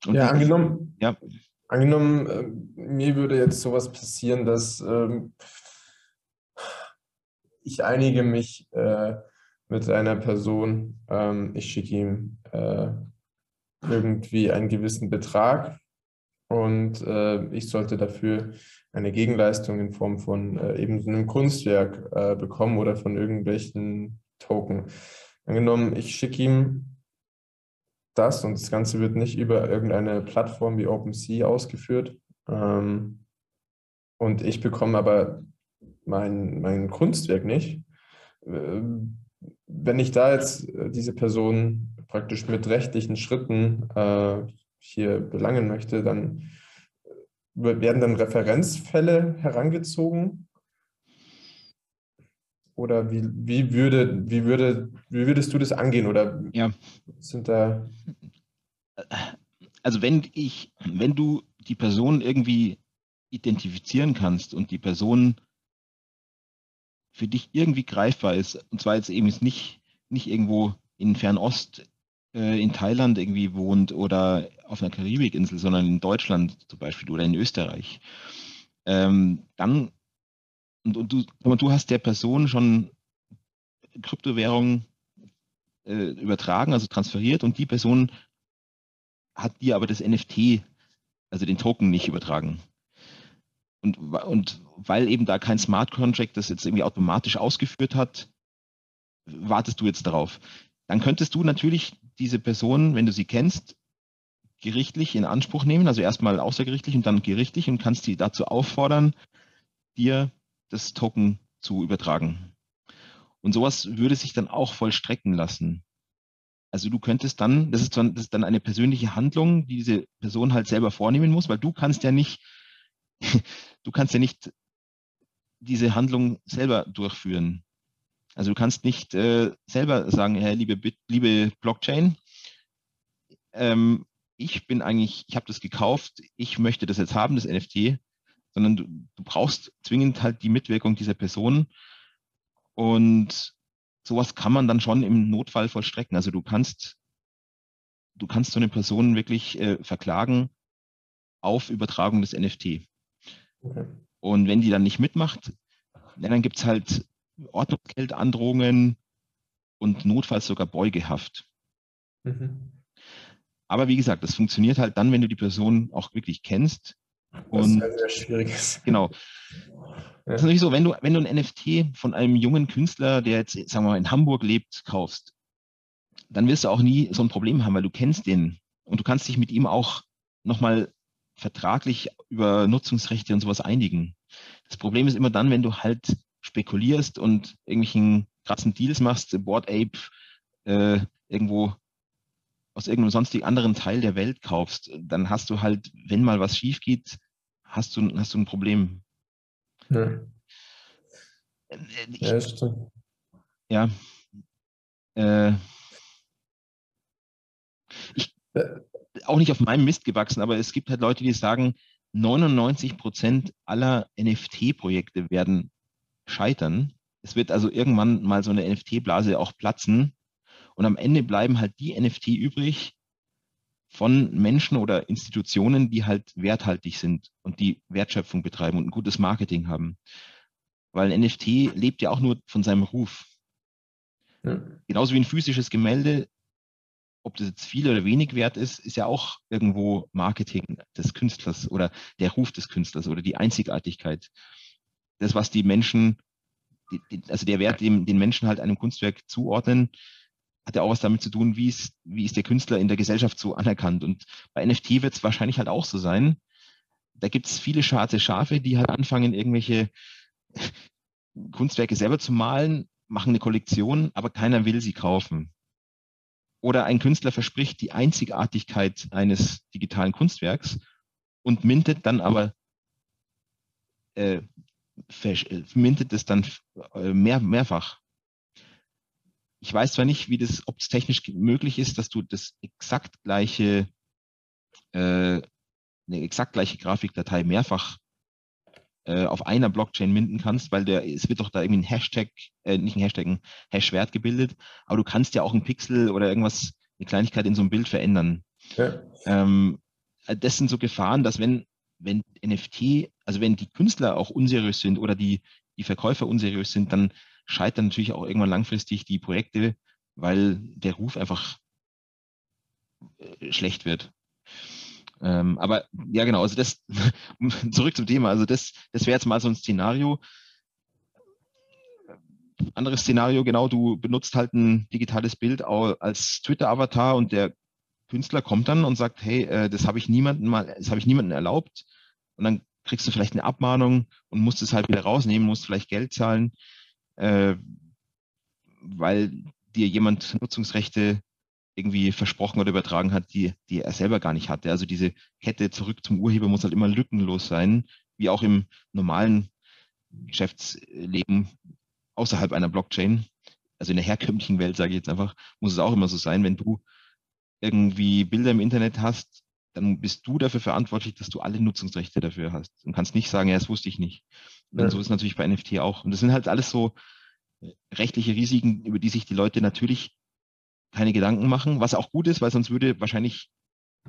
Speaker 2: Und ja, angenommen, ja. Angenommen, äh, mir würde jetzt sowas passieren, dass ähm, ich einige mich äh, mit einer Person, ähm, ich schicke ihm äh, irgendwie einen gewissen Betrag und äh, ich sollte dafür eine Gegenleistung in Form von äh, eben einem Kunstwerk äh, bekommen oder von irgendwelchen Token. Angenommen, ich schicke ihm das und das Ganze wird nicht über irgendeine Plattform wie OpenSea ausgeführt. Ähm, und ich bekomme aber mein, mein Kunstwerk nicht. Ähm, wenn ich da jetzt äh, diese Person praktisch mit rechtlichen Schritten äh, hier belangen möchte, dann äh, werden dann Referenzfälle herangezogen oder wie, wie, würde, wie, würde, wie würdest du das angehen? Oder
Speaker 1: ja.
Speaker 2: sind da.
Speaker 1: Also wenn ich, wenn du die Person irgendwie identifizieren kannst und die Person für dich irgendwie greifbar ist, und zwar jetzt eben nicht, nicht irgendwo in Fernost, äh, in Thailand irgendwie wohnt oder auf einer Karibikinsel, sondern in Deutschland zum Beispiel oder in Österreich, ähm, dann und, und, du, du hast der Person schon Kryptowährung äh, übertragen, also transferiert, und die Person hat dir aber das NFT, also den Token, nicht übertragen. Und, und weil eben da kein Smart Contract das jetzt irgendwie automatisch ausgeführt hat, wartest du jetzt darauf. Dann könntest du natürlich diese Person, wenn du sie kennst, gerichtlich in Anspruch nehmen, also erstmal außergerichtlich und dann gerichtlich und kannst sie dazu auffordern, dir das Token zu übertragen. Und sowas würde sich dann auch vollstrecken lassen. Also du könntest dann, das ist dann, das ist dann eine persönliche Handlung, die diese Person halt selber vornehmen muss, weil du kannst ja nicht, du kannst ja nicht diese Handlung selber durchführen. Also du kannst nicht äh, selber sagen, hey, liebe, liebe Blockchain, ähm, ich bin eigentlich, ich habe das gekauft, ich möchte das jetzt haben, das NFT, sondern du, du brauchst zwingend halt die Mitwirkung dieser Person. Und sowas kann man dann schon im Notfall vollstrecken. Also du kannst, du kannst so eine Person wirklich äh, verklagen auf Übertragung des NFT. Okay. Und wenn die dann nicht mitmacht, ja, dann gibt es halt Ordnungsgeldandrohungen und notfalls sogar Beugehaft. Mhm. Aber wie gesagt, das funktioniert halt dann, wenn du die Person auch wirklich kennst.
Speaker 2: Und das ist sehr schwierig.
Speaker 1: Genau. Das ist natürlich so, wenn du, wenn du ein NFT von einem jungen Künstler, der jetzt, sagen wir mal, in Hamburg lebt, kaufst, dann wirst du auch nie so ein Problem haben, weil du kennst den und du kannst dich mit ihm auch nochmal vertraglich über Nutzungsrechte und sowas einigen. Das Problem ist immer dann, wenn du halt spekulierst und irgendwelchen krassen Deals machst, Board Ape äh, irgendwo aus irgendeinem sonstigen anderen Teil der Welt kaufst, dann hast du halt, wenn mal was schief geht, hast du, hast du ein Problem. Ja. Ich, ja, stimmt. Ja. Äh, ich, auch nicht auf meinem Mist gewachsen, aber es gibt halt Leute, die sagen, 99 Prozent aller NFT-Projekte werden scheitern. Es wird also irgendwann mal so eine NFT-Blase auch platzen und am Ende bleiben halt die NFT übrig von Menschen oder Institutionen, die halt werthaltig sind und die Wertschöpfung betreiben und ein gutes Marketing haben. Weil ein NFT lebt ja auch nur von seinem Ruf. Ja. Genauso wie ein physisches Gemälde, ob das jetzt viel oder wenig wert ist, ist ja auch irgendwo Marketing des Künstlers oder der Ruf des Künstlers oder die Einzigartigkeit. Das, was die Menschen, die, also der Wert, den, den Menschen halt einem Kunstwerk zuordnen, hat ja auch was damit zu tun, wie ist, wie ist der Künstler in der Gesellschaft so anerkannt. Und bei NFT wird es wahrscheinlich halt auch so sein. Da gibt es viele schwarze Schafe, die halt anfangen, irgendwelche Kunstwerke selber zu malen, machen eine Kollektion, aber keiner will sie kaufen. Oder ein Künstler verspricht die Einzigartigkeit eines digitalen Kunstwerks und mintet dann aber äh, mintet es dann äh, mehr, mehrfach ich weiß zwar nicht, wie das, ob es technisch möglich ist, dass du das exakt gleiche, äh, eine exakt gleiche Grafikdatei mehrfach äh, auf einer Blockchain minden kannst, weil der, es wird doch da irgendwie ein Hashtag, äh, nicht ein Hashtag, ein Hashwert gebildet, aber du kannst ja auch ein Pixel oder irgendwas, eine Kleinigkeit in so einem Bild verändern. Ja. Ähm, das sind so Gefahren, dass wenn, wenn NFT, also wenn die Künstler auch unseriös sind oder die, die Verkäufer unseriös sind, dann scheitern natürlich auch irgendwann langfristig die Projekte, weil der Ruf einfach äh, schlecht wird. Ähm, aber ja, genau, also das, zurück zum Thema, also das, das wäre jetzt mal so ein Szenario. Anderes Szenario, genau, du benutzt halt ein digitales Bild als Twitter-Avatar und der Künstler kommt dann und sagt, hey, äh, das habe ich niemandem mal, das habe ich niemandem erlaubt. Und dann kriegst du vielleicht eine Abmahnung und musst es halt wieder rausnehmen, musst vielleicht Geld zahlen äh, weil dir jemand Nutzungsrechte irgendwie versprochen oder übertragen hat, die, die er selber gar nicht hatte. Also diese Kette zurück zum Urheber muss halt immer lückenlos sein, wie auch im normalen Geschäftsleben außerhalb einer Blockchain. Also in der herkömmlichen Welt, sage ich jetzt einfach, muss es auch immer so sein, wenn du irgendwie Bilder im Internet hast, dann bist du dafür verantwortlich, dass du alle Nutzungsrechte dafür hast und kannst nicht sagen, ja, das wusste ich nicht. Und ja. so ist es natürlich bei NFT auch. Und das sind halt alles so rechtliche Risiken, über die sich die Leute natürlich keine Gedanken machen, was auch gut ist, weil sonst würde wahrscheinlich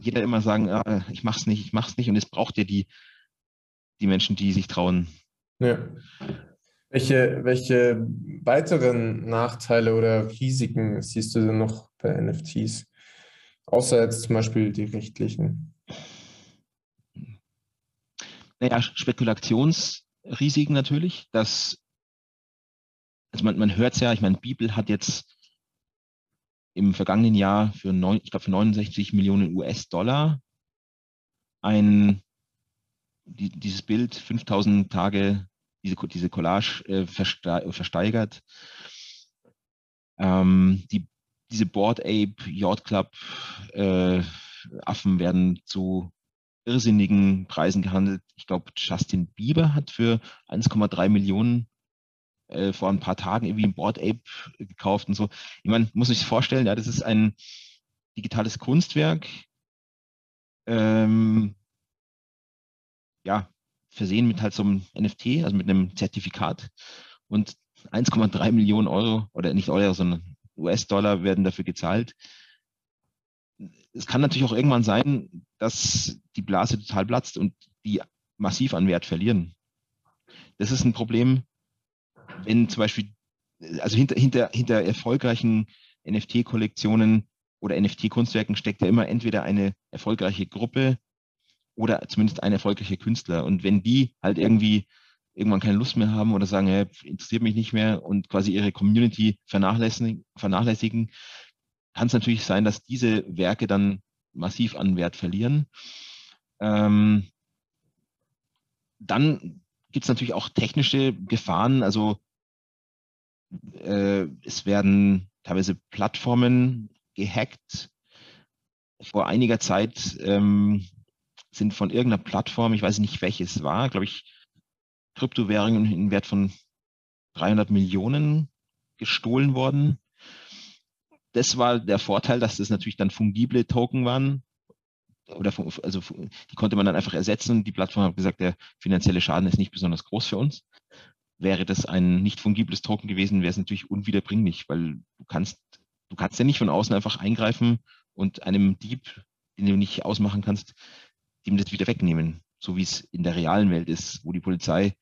Speaker 1: jeder immer sagen, ah, ich mach's nicht, ich mach's nicht. Und es braucht ja die, die Menschen, die sich trauen.
Speaker 2: Ja. Welche, welche weiteren Nachteile oder Risiken siehst du denn noch bei NFTs? Außer jetzt zum Beispiel die rechtlichen.
Speaker 1: Naja, Spekulationsrisiken natürlich, dass also man, man hört es ja, ich meine, Bibel hat jetzt im vergangenen Jahr für, neun, ich glaube für 69 Millionen US-Dollar ein, die, dieses Bild 5000 Tage, diese, diese Collage äh, versteigert. Ähm, die, diese Board Ape Yacht Club äh, Affen werden zu irrsinnigen Preisen gehandelt. Ich glaube, Justin Bieber hat für 1,3 Millionen äh, vor ein paar Tagen irgendwie ein Board Ape gekauft und so. Ich meine, muss sich vorstellen, ja, das ist ein digitales Kunstwerk, ähm, ja, versehen mit halt so einem NFT, also mit einem Zertifikat und 1,3 Millionen Euro oder nicht Euro, sondern US-Dollar werden dafür gezahlt. es kann natürlich auch irgendwann sein, dass die Blase total platzt und die massiv an Wert verlieren. Das ist ein Problem, wenn zum Beispiel, also hinter, hinter, hinter erfolgreichen NFT-Kollektionen oder NFT-Kunstwerken steckt ja immer entweder eine erfolgreiche Gruppe oder zumindest ein erfolgreicher Künstler. Und wenn die halt irgendwie irgendwann keine Lust mehr haben oder sagen, hey, interessiert mich nicht mehr und quasi ihre Community vernachlässigen, vernachlässigen kann es natürlich sein, dass diese Werke dann massiv an Wert verlieren. Ähm, dann gibt es natürlich auch technische Gefahren. Also äh, es werden teilweise Plattformen gehackt. Vor einiger Zeit ähm, sind von irgendeiner Plattform, ich weiß nicht welches war, glaube ich, Kryptowährungen in Wert von 300 Millionen gestohlen worden. Das war der Vorteil, dass das natürlich dann fungible Token waren. Oder also die konnte man dann einfach ersetzen. Die Plattform hat gesagt, der finanzielle Schaden ist nicht besonders groß für uns. Wäre das ein nicht fungibles Token gewesen, wäre es natürlich unwiederbringlich, weil du kannst, du kannst ja nicht von außen einfach eingreifen und einem Dieb, den du nicht ausmachen kannst, dem das wieder wegnehmen so wie es in der realen Welt ist, wo die Polizei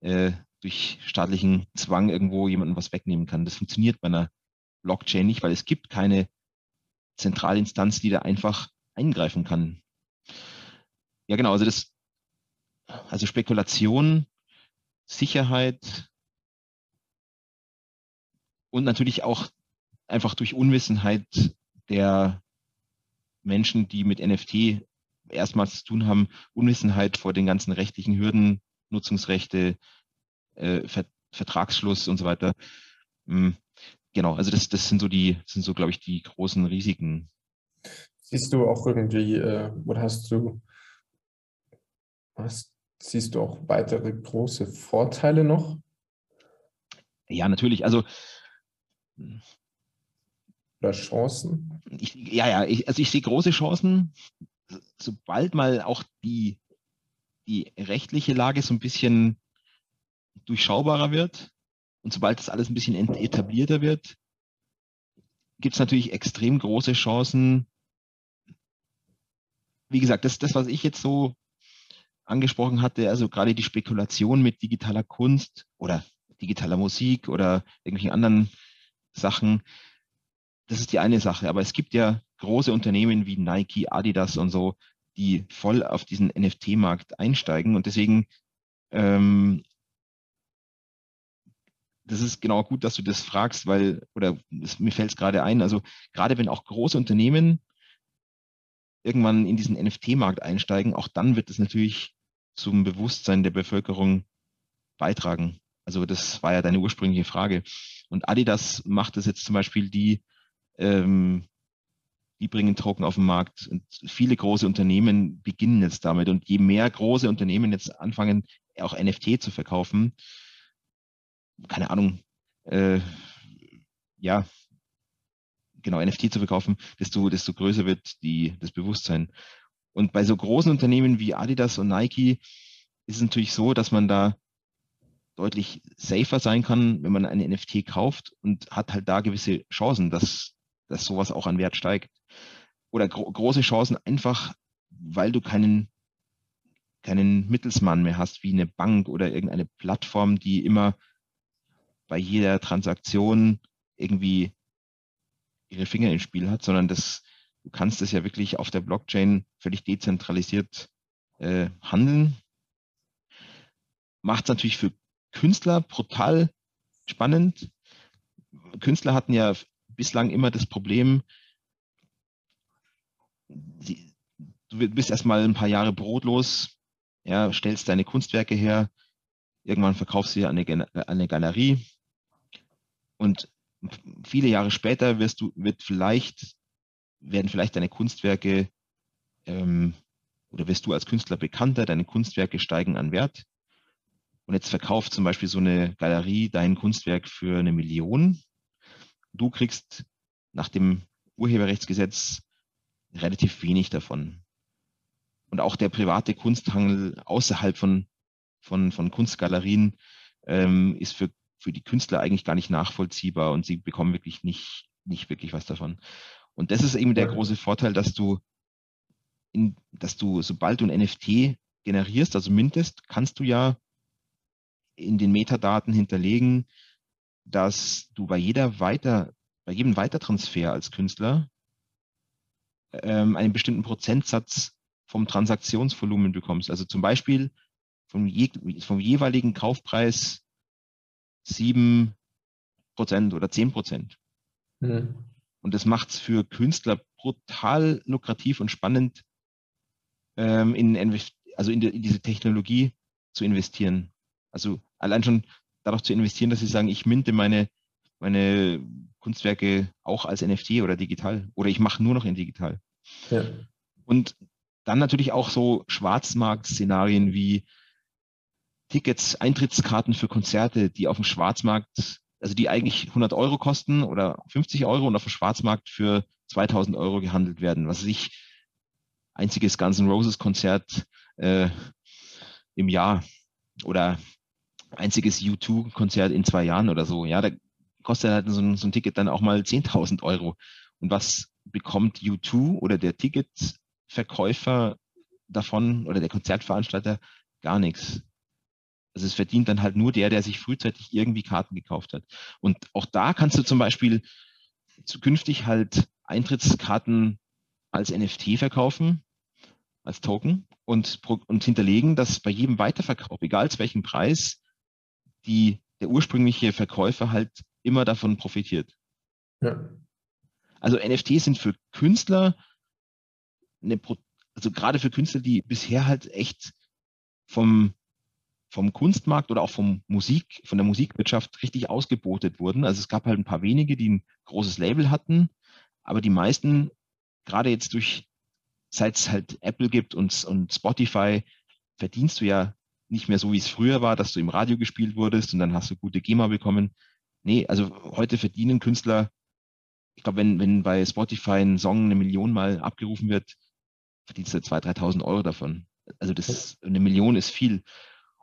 Speaker 1: äh, durch staatlichen Zwang irgendwo jemandem was wegnehmen kann. Das funktioniert bei einer Blockchain nicht, weil es gibt keine Zentralinstanz, die da einfach eingreifen kann. Ja, genau, also das, also Spekulation, Sicherheit und natürlich auch einfach durch Unwissenheit der Menschen, die mit NFT erstmals zu tun haben, Unwissenheit vor den ganzen rechtlichen Hürden, Nutzungsrechte, äh, Ver Vertragsschluss und so weiter. Mhm. Genau, also das, das sind so die, sind so, glaube ich, die großen Risiken.
Speaker 2: Siehst du auch irgendwie, äh, oder hast du, hast, siehst du auch weitere große Vorteile noch?
Speaker 1: Ja, natürlich. Also
Speaker 2: oder Chancen?
Speaker 1: Ich, ja, ja, ich, also ich sehe große Chancen sobald mal auch die, die rechtliche Lage so ein bisschen durchschaubarer wird und sobald das alles ein bisschen etablierter wird, gibt es natürlich extrem große Chancen. Wie gesagt, das, das, was ich jetzt so angesprochen hatte, also gerade die Spekulation mit digitaler Kunst oder digitaler Musik oder irgendwelchen anderen Sachen, das ist die eine Sache. Aber es gibt ja große Unternehmen wie Nike, Adidas und so, die voll auf diesen NFT-Markt einsteigen. Und deswegen, ähm, das ist genau gut, dass du das fragst, weil, oder das, mir fällt es gerade ein, also gerade wenn auch große Unternehmen irgendwann in diesen NFT-Markt einsteigen, auch dann wird es natürlich zum Bewusstsein der Bevölkerung beitragen. Also das war ja deine ursprüngliche Frage. Und Adidas macht das jetzt zum Beispiel, die ähm, die bringen Token auf den Markt. Und viele große Unternehmen beginnen jetzt damit. Und je mehr große Unternehmen jetzt anfangen, auch NFT zu verkaufen, keine Ahnung, äh, ja, genau, NFT zu verkaufen, desto, desto größer wird die, das Bewusstsein. Und bei so großen Unternehmen wie Adidas und Nike ist es natürlich so, dass man da deutlich safer sein kann, wenn man ein NFT kauft und hat halt da gewisse Chancen, dass, dass sowas auch an Wert steigt oder gro große Chancen einfach, weil du keinen, keinen Mittelsmann mehr hast, wie eine Bank oder irgendeine Plattform, die immer bei jeder Transaktion irgendwie ihre Finger im Spiel hat, sondern das, du kannst es ja wirklich auf der Blockchain völlig dezentralisiert äh, handeln. Macht es natürlich für Künstler brutal spannend. Künstler hatten ja bislang immer das Problem, die, du bist erstmal ein paar Jahre brotlos, ja, stellst deine Kunstwerke her, irgendwann verkaufst du sie an eine, eine Galerie und viele Jahre später wirst du, wird vielleicht, werden vielleicht deine Kunstwerke ähm, oder wirst du als Künstler bekannter, deine Kunstwerke steigen an Wert. Und jetzt verkauft zum Beispiel so eine Galerie dein Kunstwerk für eine Million. Du kriegst nach dem Urheberrechtsgesetz relativ wenig davon. Und auch der private Kunsthandel außerhalb von, von, von Kunstgalerien ähm, ist für, für die Künstler eigentlich gar nicht nachvollziehbar und sie bekommen wirklich nicht, nicht wirklich was davon. Und das ist eben der große Vorteil, dass du, in, dass du, sobald du ein NFT generierst, also mintest, kannst du ja in den Metadaten hinterlegen, dass du bei jeder weiter, bei jedem Weitertransfer als Künstler ähm, einen bestimmten Prozentsatz vom Transaktionsvolumen bekommst. Also zum Beispiel vom, je, vom jeweiligen Kaufpreis sieben Prozent oder zehn Prozent. Mhm. Und das macht es für Künstler brutal lukrativ und spannend, ähm, in, also in, die, in diese Technologie zu investieren. Also allein schon darauf zu investieren, dass sie sagen, ich minte meine, meine Kunstwerke auch als NFT oder digital oder ich mache nur noch in digital. Ja. Und dann natürlich auch so Schwarzmarkt-Szenarien wie Tickets, Eintrittskarten für Konzerte, die auf dem Schwarzmarkt, also die eigentlich 100 Euro kosten oder 50 Euro und auf dem Schwarzmarkt für 2000 Euro gehandelt werden. Was ich einziges Guns N' Roses Konzert äh, im Jahr oder einziges U2-Konzert in zwei Jahren oder so. Ja, da kostet halt so ein, so ein Ticket dann auch mal 10.000 Euro. Und was bekommt U2 oder der Ticketverkäufer davon oder der Konzertveranstalter? Gar nichts. Also es verdient dann halt nur der, der sich frühzeitig irgendwie Karten gekauft hat. Und auch da kannst du zum Beispiel zukünftig halt Eintrittskarten als NFT verkaufen, als Token und, und hinterlegen, dass bei jedem Weiterverkauf, egal zu welchem Preis, die, der ursprüngliche Verkäufer halt immer davon profitiert. Ja. Also NFTs sind für Künstler eine, also gerade für Künstler, die bisher halt echt vom, vom Kunstmarkt oder auch vom Musik, von der Musikwirtschaft richtig ausgebotet wurden. Also es gab halt ein paar wenige, die ein großes Label hatten, aber die meisten, gerade jetzt durch, seit es halt Apple gibt und, und Spotify, verdienst du ja nicht mehr so, wie es früher war, dass du im Radio gespielt wurdest und dann hast du gute GEMA bekommen. Nee, also heute verdienen Künstler, ich glaube, wenn, wenn bei Spotify ein Song eine Million mal abgerufen wird, verdienst du 2.000, 3.000 Euro davon. Also das, eine Million ist viel.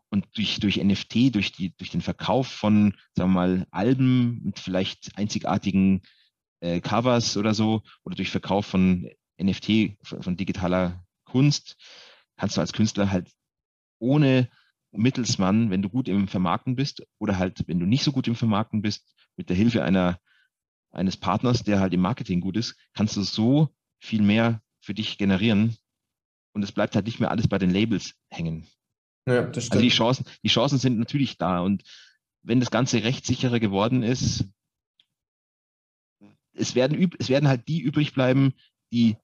Speaker 1: Und durch, durch NFT, durch, die, durch den Verkauf von, sagen wir mal, Alben mit vielleicht einzigartigen äh, Covers oder so, oder durch Verkauf von NFT, von, von digitaler Kunst, kannst du als Künstler halt ohne Mittelsmann, wenn du gut im Vermarkten bist oder halt, wenn du nicht so gut im Vermarkten bist, mit der Hilfe einer, eines Partners, der halt im Marketing gut ist, kannst du so viel mehr für dich generieren und es bleibt halt nicht mehr alles bei den Labels hängen. Ja, das stimmt. Also die Chancen, die Chancen sind natürlich da und wenn das Ganze rechtssicherer geworden ist, es werden, es werden halt die übrig bleiben, die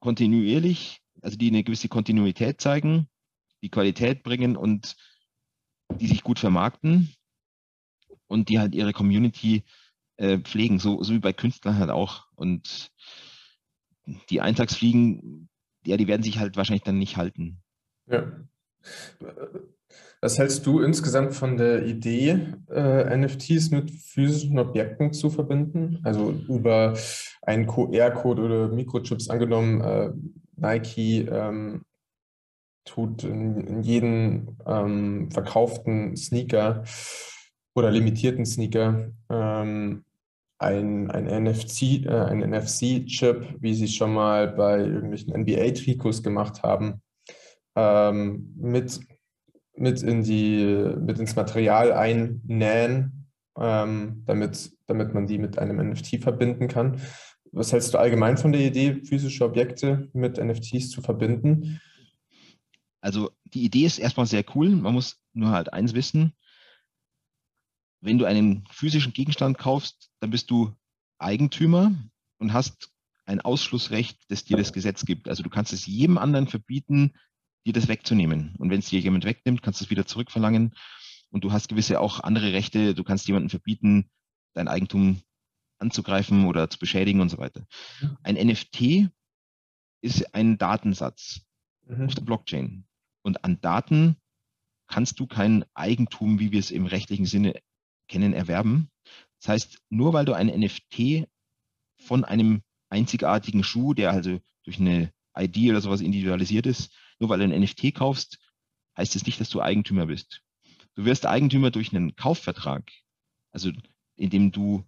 Speaker 1: kontinuierlich, also die eine gewisse Kontinuität zeigen, die Qualität bringen und die sich gut vermarkten und die halt ihre Community äh, pflegen, so, so wie bei Künstlern halt auch. Und die Eintagsfliegen, ja, die werden sich halt wahrscheinlich dann nicht halten. Ja.
Speaker 2: Was hältst du insgesamt von der Idee, äh, NFTs mit physischen Objekten zu verbinden? Also über einen QR-Code oder Mikrochips angenommen, äh, Nike ähm, tut in, in jeden ähm, verkauften Sneaker oder limitierten Sneaker ähm, ein, ein NFC, äh, NFC-Chip, wie sie schon mal bei irgendwelchen NBA-Trikots gemacht haben, ähm, mit, mit, in die, mit ins Material einnähen, ähm, damit, damit man die mit einem NFT verbinden kann. Was hältst du allgemein von der Idee, physische Objekte mit NFTs zu verbinden?
Speaker 1: Also die Idee ist erstmal sehr cool. Man muss nur halt eins wissen. Wenn du einen physischen Gegenstand kaufst, dann bist du Eigentümer und hast ein Ausschlussrecht, das dir das Gesetz gibt. Also du kannst es jedem anderen verbieten, dir das wegzunehmen. Und wenn es dir jemand wegnimmt, kannst du es wieder zurückverlangen. Und du hast gewisse auch andere Rechte. Du kannst jemandem verbieten, dein Eigentum anzugreifen oder zu beschädigen und so weiter. Ein NFT ist ein Datensatz mhm. auf der Blockchain. Und an Daten kannst du kein Eigentum, wie wir es im rechtlichen Sinne kennen, erwerben. Das heißt, nur weil du ein NFT von einem einzigartigen Schuh, der also durch eine ID oder sowas individualisiert ist, nur weil du ein NFT kaufst, heißt es das nicht, dass du Eigentümer bist. Du wirst Eigentümer durch einen Kaufvertrag, also indem du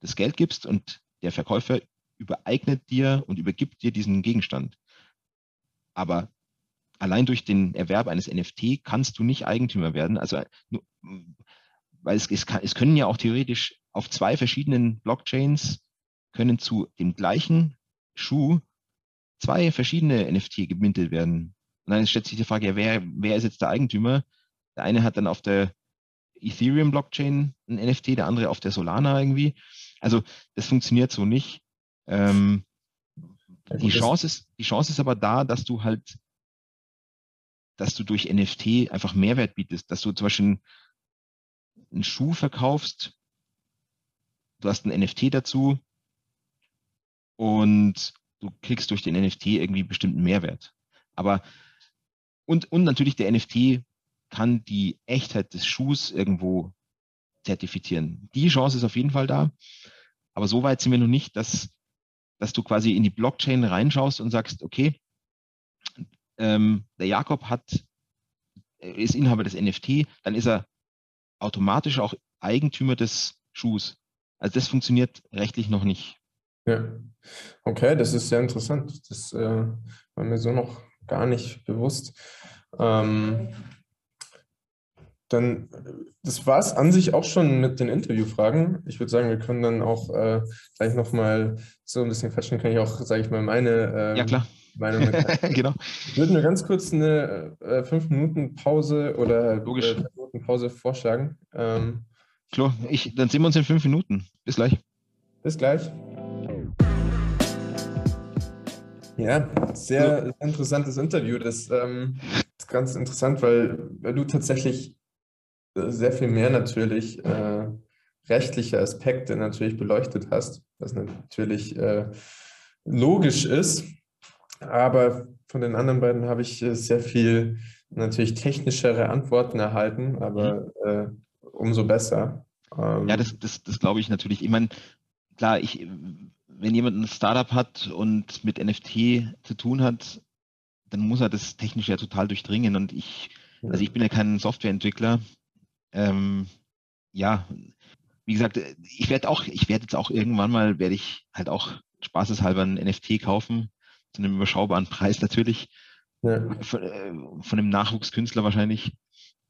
Speaker 1: das Geld gibst und der Verkäufer übereignet dir und übergibt dir diesen Gegenstand. Aber allein durch den Erwerb eines NFT kannst du nicht Eigentümer werden. Also, weil es, es, kann, es können ja auch theoretisch auf zwei verschiedenen Blockchains können zu dem gleichen Schuh zwei verschiedene NFT gemintet werden. Und dann stellt sich die Frage, ja, wer, wer ist jetzt der Eigentümer? Der eine hat dann auf der Ethereum-Blockchain ein NFT, der andere auf der Solana irgendwie. Also das funktioniert so nicht. Ähm, die, Chance ist, die Chance ist aber da, dass du halt, dass du durch NFT einfach Mehrwert bietest, dass du zum Beispiel einen Schuh verkaufst, du hast ein NFT dazu und du kriegst durch den NFT irgendwie bestimmten Mehrwert. Aber und, und natürlich der NFT kann die Echtheit des Schuhs irgendwo zertifizieren. Die Chance ist auf jeden Fall da. Aber so weit sind wir noch nicht, dass, dass du quasi in die Blockchain reinschaust und sagst, okay, ähm, der Jakob hat, ist Inhaber des NFT, dann ist er automatisch auch Eigentümer des Schuhs. Also das funktioniert rechtlich noch nicht.
Speaker 2: Ja, okay, das ist sehr interessant. Das äh, war mir so noch gar nicht bewusst. Ähm, dann, das war es an sich auch schon mit den Interviewfragen. Ich würde sagen, wir können dann auch äh, gleich nochmal so ein bisschen quatschen, kann ich auch, sage ich mal, meine
Speaker 1: ähm, ja, klar.
Speaker 2: Meinung genau. Ich würde mir ganz kurz eine äh, fünf Minuten Pause oder
Speaker 1: Logisch.
Speaker 2: Äh, Minuten Pause vorschlagen. Ähm,
Speaker 1: Klar, ich, dann sehen wir uns in fünf Minuten. Bis gleich.
Speaker 2: Bis gleich. Ja, sehr interessantes Interview. Das ähm, ist ganz interessant, weil, weil du tatsächlich sehr viel mehr natürlich äh, rechtliche Aspekte natürlich beleuchtet hast, was natürlich äh, logisch ist. Aber von den anderen beiden habe ich äh, sehr viel natürlich technischere Antworten erhalten, aber mhm. äh, umso besser.
Speaker 1: Ähm, ja, das, das, das glaube ich natürlich. Ich meine, klar, ich, wenn jemand ein Startup hat und mit NFT zu tun hat, dann muss er das technisch ja total durchdringen. Und ich, also ich bin ja kein Softwareentwickler, ähm, ja, wie gesagt, ich werde auch, ich werde jetzt auch irgendwann mal, werde ich halt auch spaßeshalber ein NFT kaufen, zu einem überschaubaren Preis natürlich, ja. von, äh, von, einem Nachwuchskünstler wahrscheinlich.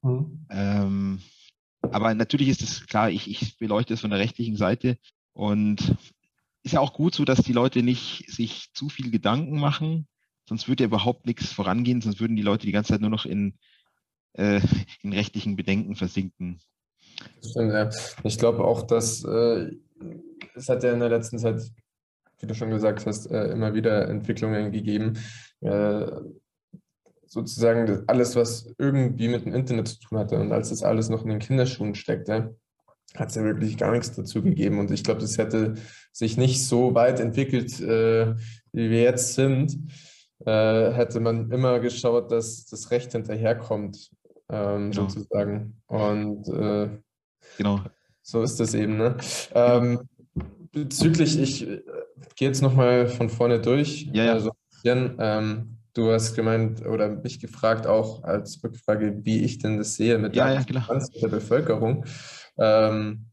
Speaker 1: Mhm. Ähm, aber natürlich ist es klar, ich, ich beleuchte es von der rechtlichen Seite und ist ja auch gut so, dass die Leute nicht sich zu viel Gedanken machen, sonst würde ja überhaupt nichts vorangehen, sonst würden die Leute die ganze Zeit nur noch in äh, in rechtlichen Bedenken versinken.
Speaker 2: Ich glaube auch, dass äh, es hat ja in der letzten Zeit, wie du schon gesagt hast, äh, immer wieder Entwicklungen gegeben. Äh, sozusagen alles, was irgendwie mit dem Internet zu tun hatte und als das alles noch in den Kinderschuhen steckte, hat es ja wirklich gar nichts dazu gegeben. Und ich glaube, das hätte sich nicht so weit entwickelt, äh, wie wir jetzt sind, äh, hätte man immer geschaut, dass das Recht hinterherkommt ähm, genau. sozusagen. Und äh, genau. so ist das eben. Ne? Ähm, bezüglich, ich äh, gehe jetzt nochmal von vorne durch.
Speaker 1: Ja, ja. Also,
Speaker 2: ähm, du hast gemeint oder mich gefragt auch als Rückfrage, wie ich denn das sehe mit
Speaker 1: ja,
Speaker 2: der, ja, der Bevölkerung. Ähm,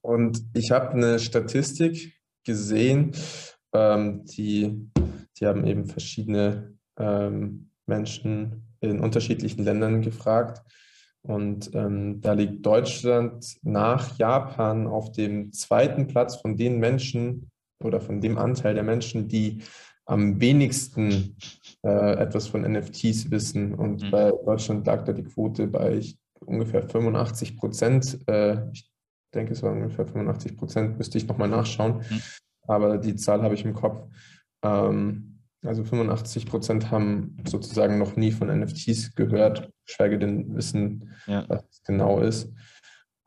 Speaker 2: und ich habe eine Statistik gesehen, ähm, die, die haben eben verschiedene ähm, Menschen in unterschiedlichen Ländern gefragt. Und ähm, da liegt Deutschland nach Japan auf dem zweiten Platz von den Menschen oder von dem Anteil der Menschen, die am wenigsten äh, etwas von NFTs wissen. Und mhm. bei Deutschland lag da die Quote bei ungefähr 85 Prozent. Äh, ich denke, es war ungefähr 85 Prozent, müsste ich nochmal nachschauen. Mhm. Aber die Zahl habe ich im Kopf. Ähm, also 85 Prozent haben sozusagen noch nie von NFTs gehört, schweige denn wissen, ja. was es genau ist.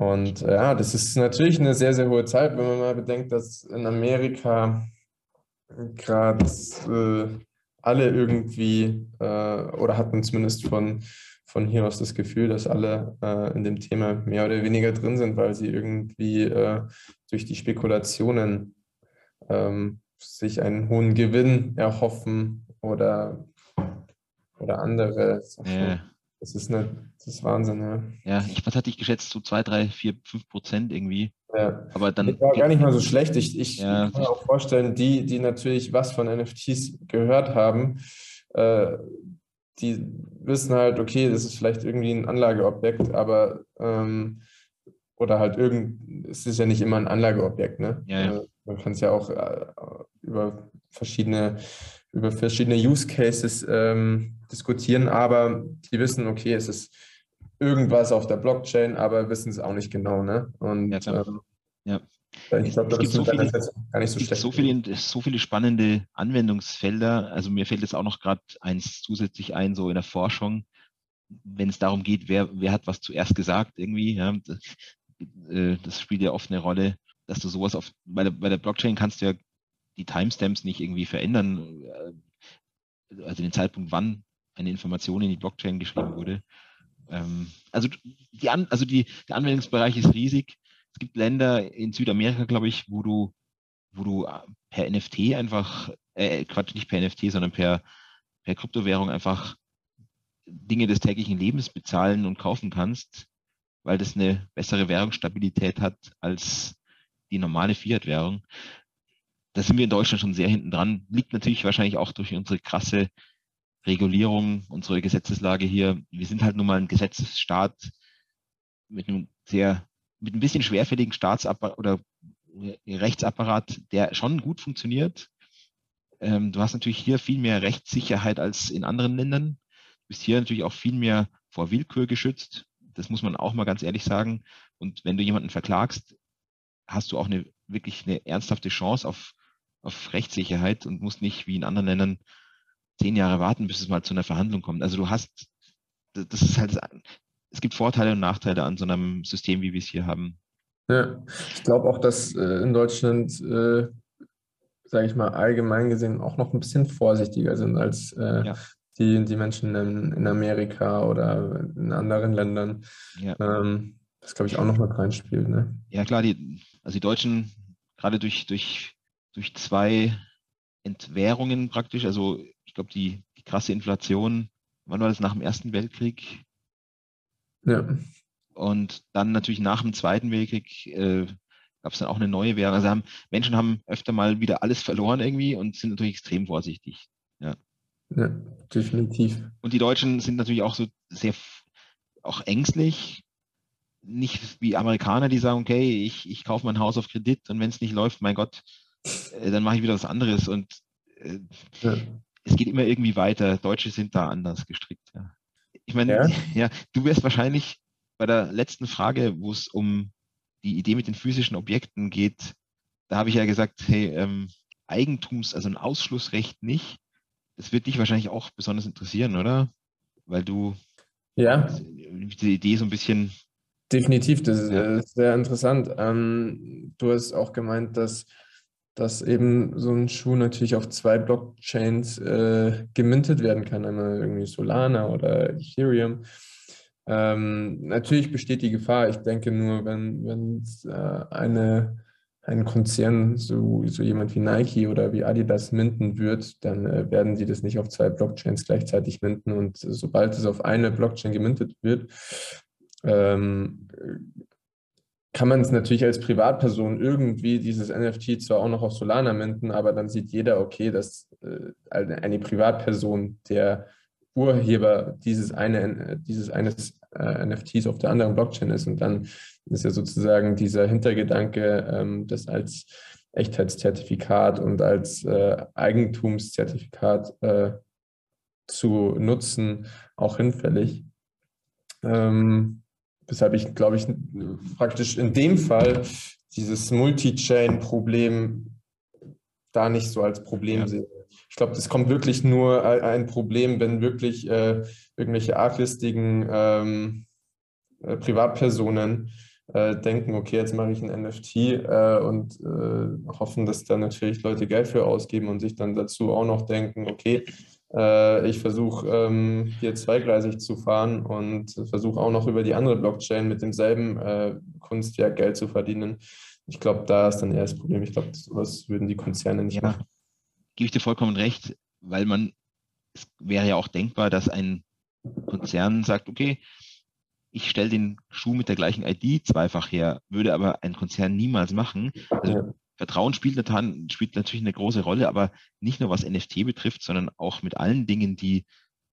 Speaker 2: Und äh, ja, das ist natürlich eine sehr, sehr hohe Zeit, wenn man mal bedenkt, dass in Amerika gerade äh, alle irgendwie äh, oder hatten zumindest von, von hier aus das Gefühl, dass alle äh, in dem Thema mehr oder weniger drin sind, weil sie irgendwie äh, durch die Spekulationen ähm, sich einen hohen Gewinn erhoffen oder, oder andere.
Speaker 1: Ja.
Speaker 2: Das ist eine, das ist Wahnsinn, ja.
Speaker 1: Ja, ich, was hatte ich geschätzt? So zwei, drei, vier, fünf Prozent irgendwie.
Speaker 2: Ja. Aber dann. Das war gar nicht mal so schlecht. Ich, ich ja. kann mir auch vorstellen, die, die natürlich was von NFTs gehört haben, äh, die wissen halt, okay, das ist vielleicht irgendwie ein Anlageobjekt, aber ähm, oder halt irgend, es ist ja nicht immer ein Anlageobjekt, ne?
Speaker 1: Ja, ja.
Speaker 2: Äh, man kann es ja auch äh, über verschiedene, über verschiedene Use Cases ähm, diskutieren, aber die wissen, okay, es ist irgendwas auf der Blockchain, aber wissen es auch nicht genau, ne? Und
Speaker 1: ja, ähm, ja.
Speaker 2: Ich glaube, das ist so viele, gar nicht so schlecht.
Speaker 1: So viele, so viele spannende Anwendungsfelder. Also mir fällt jetzt auch noch gerade eins zusätzlich ein, so in der Forschung, wenn es darum geht, wer, wer hat was zuerst gesagt irgendwie. Ja, das, äh, das spielt ja oft eine Rolle, dass du sowas auf, bei der, bei der Blockchain kannst du ja die Timestamps nicht irgendwie verändern, äh, also den Zeitpunkt, wann eine Information in die Blockchain geschrieben wurde. Ähm, also die, An also die, der Anwendungsbereich ist riesig. Es gibt Länder in Südamerika, glaube ich, wo du, wo du äh, per NFT einfach, äh, Quatsch, nicht per NFT, sondern per, per Kryptowährung einfach Dinge des täglichen Lebens bezahlen und kaufen kannst, weil das eine bessere Währungsstabilität hat als die normale Fiat-Währung. Da sind wir in Deutschland schon sehr hinten dran. Liegt natürlich wahrscheinlich auch durch unsere krasse Regulierung, unsere Gesetzeslage hier. Wir sind halt nun mal ein Gesetzesstaat mit einem sehr, mit ein bisschen schwerfälligen Staatsapparat oder Rechtsapparat, der schon gut funktioniert. Ähm, du hast natürlich hier viel mehr Rechtssicherheit als in anderen Ländern. Du bist hier natürlich auch viel mehr vor Willkür geschützt. Das muss man auch mal ganz ehrlich sagen. Und wenn du jemanden verklagst, hast du auch eine wirklich eine ernsthafte Chance auf, auf Rechtssicherheit und musst nicht wie in anderen Ländern zehn Jahre warten, bis es mal zu einer Verhandlung kommt. Also du hast, das ist halt, es gibt Vorteile und Nachteile an so einem System, wie wir es hier haben.
Speaker 2: Ja, ich glaube auch, dass äh, in Deutschland, äh, sage ich mal, allgemein gesehen auch noch ein bisschen vorsichtiger sind als äh, ja. die, die Menschen in, in, Amerika oder in anderen Ländern. Ja. Ähm, das, glaube ich, auch noch mit reinspielt. Ne?
Speaker 1: Ja, klar, die, also die Deutschen, gerade durch, durch, durch zwei Entwährungen praktisch, also ich glaube, die, die krasse Inflation, wann war das nach dem Ersten Weltkrieg?
Speaker 2: Ja.
Speaker 1: Und dann natürlich nach dem Zweiten Weltkrieg äh, gab es dann auch eine neue Währung. Also haben, Menschen haben öfter mal wieder alles verloren irgendwie und sind natürlich extrem vorsichtig. Ja.
Speaker 2: ja, definitiv.
Speaker 1: Und die Deutschen sind natürlich auch so sehr auch ängstlich. Nicht wie Amerikaner, die sagen, okay, ich, ich kaufe mein Haus auf Kredit und wenn es nicht läuft, mein Gott, äh, dann mache ich wieder was anderes. Und äh, ja es geht immer irgendwie weiter. Deutsche sind da anders gestrickt. Ja. Ich meine, ja. ja, du wirst wahrscheinlich bei der letzten Frage, wo es um die Idee mit den physischen Objekten geht, da habe ich ja gesagt, hey, ähm, Eigentums, also ein Ausschlussrecht nicht. Das wird dich wahrscheinlich auch besonders interessieren, oder? Weil du
Speaker 2: ja.
Speaker 1: diese Idee so ein bisschen.
Speaker 2: Definitiv, das ist, ja. sehr interessant. Ähm, du hast auch gemeint, dass dass eben so ein Schuh natürlich auf zwei Blockchains äh, gemintet werden kann, einmal irgendwie Solana oder Ethereum. Ähm, natürlich besteht die Gefahr, ich denke nur, wenn, wenn äh, eine, ein Konzern, so, so jemand wie Nike oder wie Adidas minten wird, dann äh, werden sie das nicht auf zwei Blockchains gleichzeitig minten. Und sobald es auf eine Blockchain gemintet wird, ähm, kann man es natürlich als Privatperson irgendwie dieses NFT zwar auch noch auf Solana minden, aber dann sieht jeder, okay, dass äh, eine Privatperson der Urheber dieses eine dieses eines äh, NFTs auf der anderen Blockchain ist und dann ist ja sozusagen dieser Hintergedanke, ähm, das als Echtheitszertifikat und als äh, Eigentumszertifikat äh, zu nutzen, auch hinfällig. Ähm, Weshalb ich, glaube ich, praktisch in dem Fall dieses Multi-Chain-Problem da nicht so als Problem ja. sehe. Ich glaube, das kommt wirklich nur ein Problem, wenn wirklich äh, irgendwelche arglistigen ähm, äh, Privatpersonen äh, denken, okay, jetzt mache ich ein NFT äh, und äh, hoffen, dass da natürlich Leute Geld für ausgeben und sich dann dazu auch noch denken, okay, äh, ich versuche ähm, hier zweigleisig zu fahren und versuche auch noch über die andere Blockchain mit demselben äh, Kunstwerk Geld zu verdienen. Ich glaube, da ist dann eher das Problem. Ich glaube, sowas würden die Konzerne nicht ja, machen.
Speaker 1: Gebe ich dir vollkommen recht, weil man, es wäre ja auch denkbar, dass ein Konzern sagt, okay, ich stelle den Schuh mit der gleichen ID zweifach her, würde aber ein Konzern niemals machen. Also. Vertrauen spielt, spielt natürlich eine große Rolle, aber nicht nur was NFT betrifft, sondern auch mit allen Dingen, die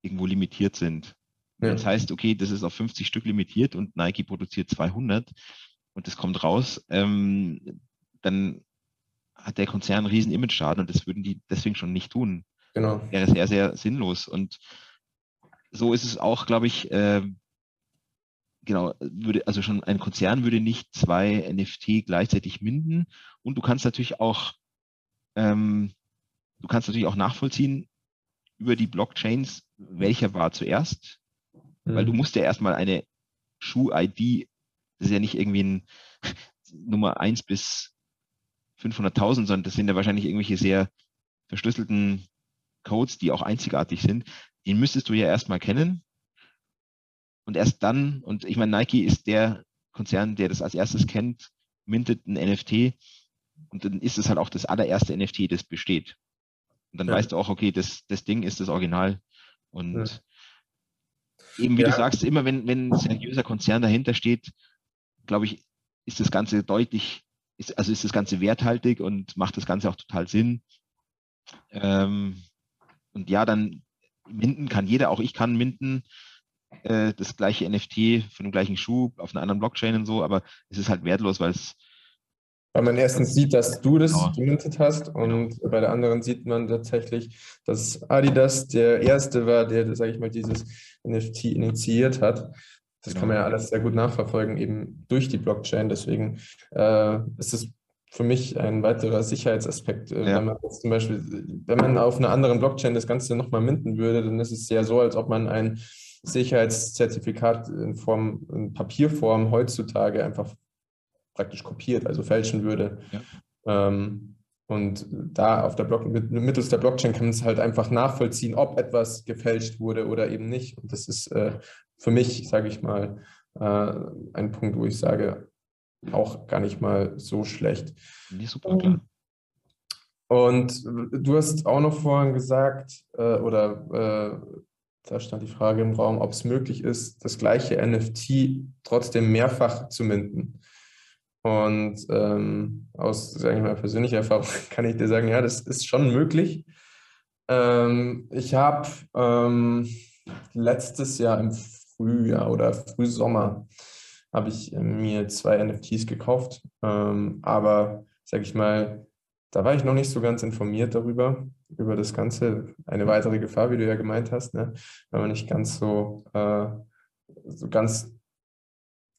Speaker 1: irgendwo limitiert sind. Ja. Das heißt, okay, das ist auf 50 Stück limitiert und Nike produziert 200 und das kommt raus, ähm, dann hat der Konzern einen riesen Image-Schaden und das würden die deswegen schon nicht tun. Genau. Wäre sehr, sehr sinnlos. Und so ist es auch, glaube ich, äh, genau, würde, also schon ein Konzern würde nicht zwei NFT gleichzeitig minden. Und du kannst natürlich auch, ähm, du kannst natürlich auch nachvollziehen über die Blockchains, welcher war zuerst, mhm. weil du musst ja erstmal eine Schuh-ID, das ist ja nicht irgendwie ein Nummer 1 bis 500.000, sondern das sind ja wahrscheinlich irgendwelche sehr verschlüsselten Codes, die auch einzigartig sind. Den müsstest du ja erstmal kennen. Und erst dann, und ich meine, Nike ist der Konzern, der das als erstes kennt, mintet ein NFT. Und dann ist es halt auch das allererste NFT, das besteht. Und dann ja. weißt du auch, okay, das, das Ding ist das Original. Und ja. eben, wie ja. du sagst, immer wenn, wenn ein seriöser Konzern dahinter steht, glaube ich, ist das Ganze deutlich ist, also ist das Ganze werthaltig und macht das Ganze auch total Sinn. Ähm, und ja, dann minden kann jeder, auch ich kann minden, äh, das gleiche NFT von dem gleichen Schuh auf einer anderen Blockchain und so, aber es ist halt wertlos, weil es
Speaker 2: weil man erstens sieht, dass du das genau. gemintet hast und genau. bei der anderen sieht man tatsächlich, dass Adidas der Erste war, der, sage ich mal, dieses NFT initiiert hat. Das genau. kann man ja alles sehr gut nachverfolgen, eben durch die Blockchain. Deswegen äh, ist es für mich ein weiterer Sicherheitsaspekt. Äh, ja. Wenn man jetzt zum Beispiel, wenn man auf einer anderen Blockchain das Ganze nochmal minden würde, dann ist es ja so, als ob man ein Sicherheitszertifikat in Form, in Papierform heutzutage einfach praktisch kopiert, also fälschen würde. Ja. Ähm, und da auf der Block, mittels der Blockchain kann man es halt einfach nachvollziehen, ob etwas gefälscht wurde oder eben nicht. Und das ist äh, für mich, sage ich mal, äh, ein Punkt, wo ich sage, auch gar nicht mal so schlecht.
Speaker 1: Nee, super, klar.
Speaker 2: Und du hast auch noch vorhin gesagt, äh, oder äh, da stand die Frage im Raum, ob es möglich ist, das gleiche NFT trotzdem mehrfach zu minden. Und ähm, aus, sage ich mal, persönlicher Erfahrung kann ich dir sagen, ja, das ist schon möglich. Ähm, ich habe ähm, letztes Jahr im Frühjahr oder Frühsommer habe ich mir zwei NFTs gekauft. Ähm, aber sage ich mal, da war ich noch nicht so ganz informiert darüber, über das Ganze. Eine weitere Gefahr, wie du ja gemeint hast, ne? wenn man nicht ganz so, äh, so ganz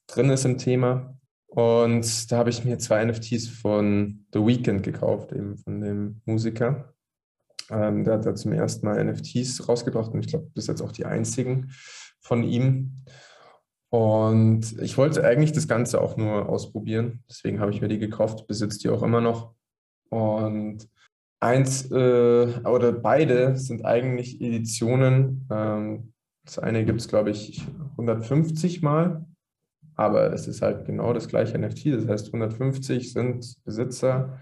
Speaker 2: drin ist im Thema. Und da habe ich mir zwei NFTs von The Weeknd gekauft, eben von dem Musiker. Ähm, der hat da zum ersten Mal NFTs rausgebracht und ich glaube, bis jetzt auch die einzigen von ihm. Und ich wollte eigentlich das Ganze auch nur ausprobieren. Deswegen habe ich mir die gekauft, besitze die auch immer noch. Und eins äh, oder beide sind eigentlich Editionen. Ähm, das eine gibt es, glaube ich, 150 Mal aber es ist halt genau das gleiche NFT. Das heißt, 150 sind Besitzer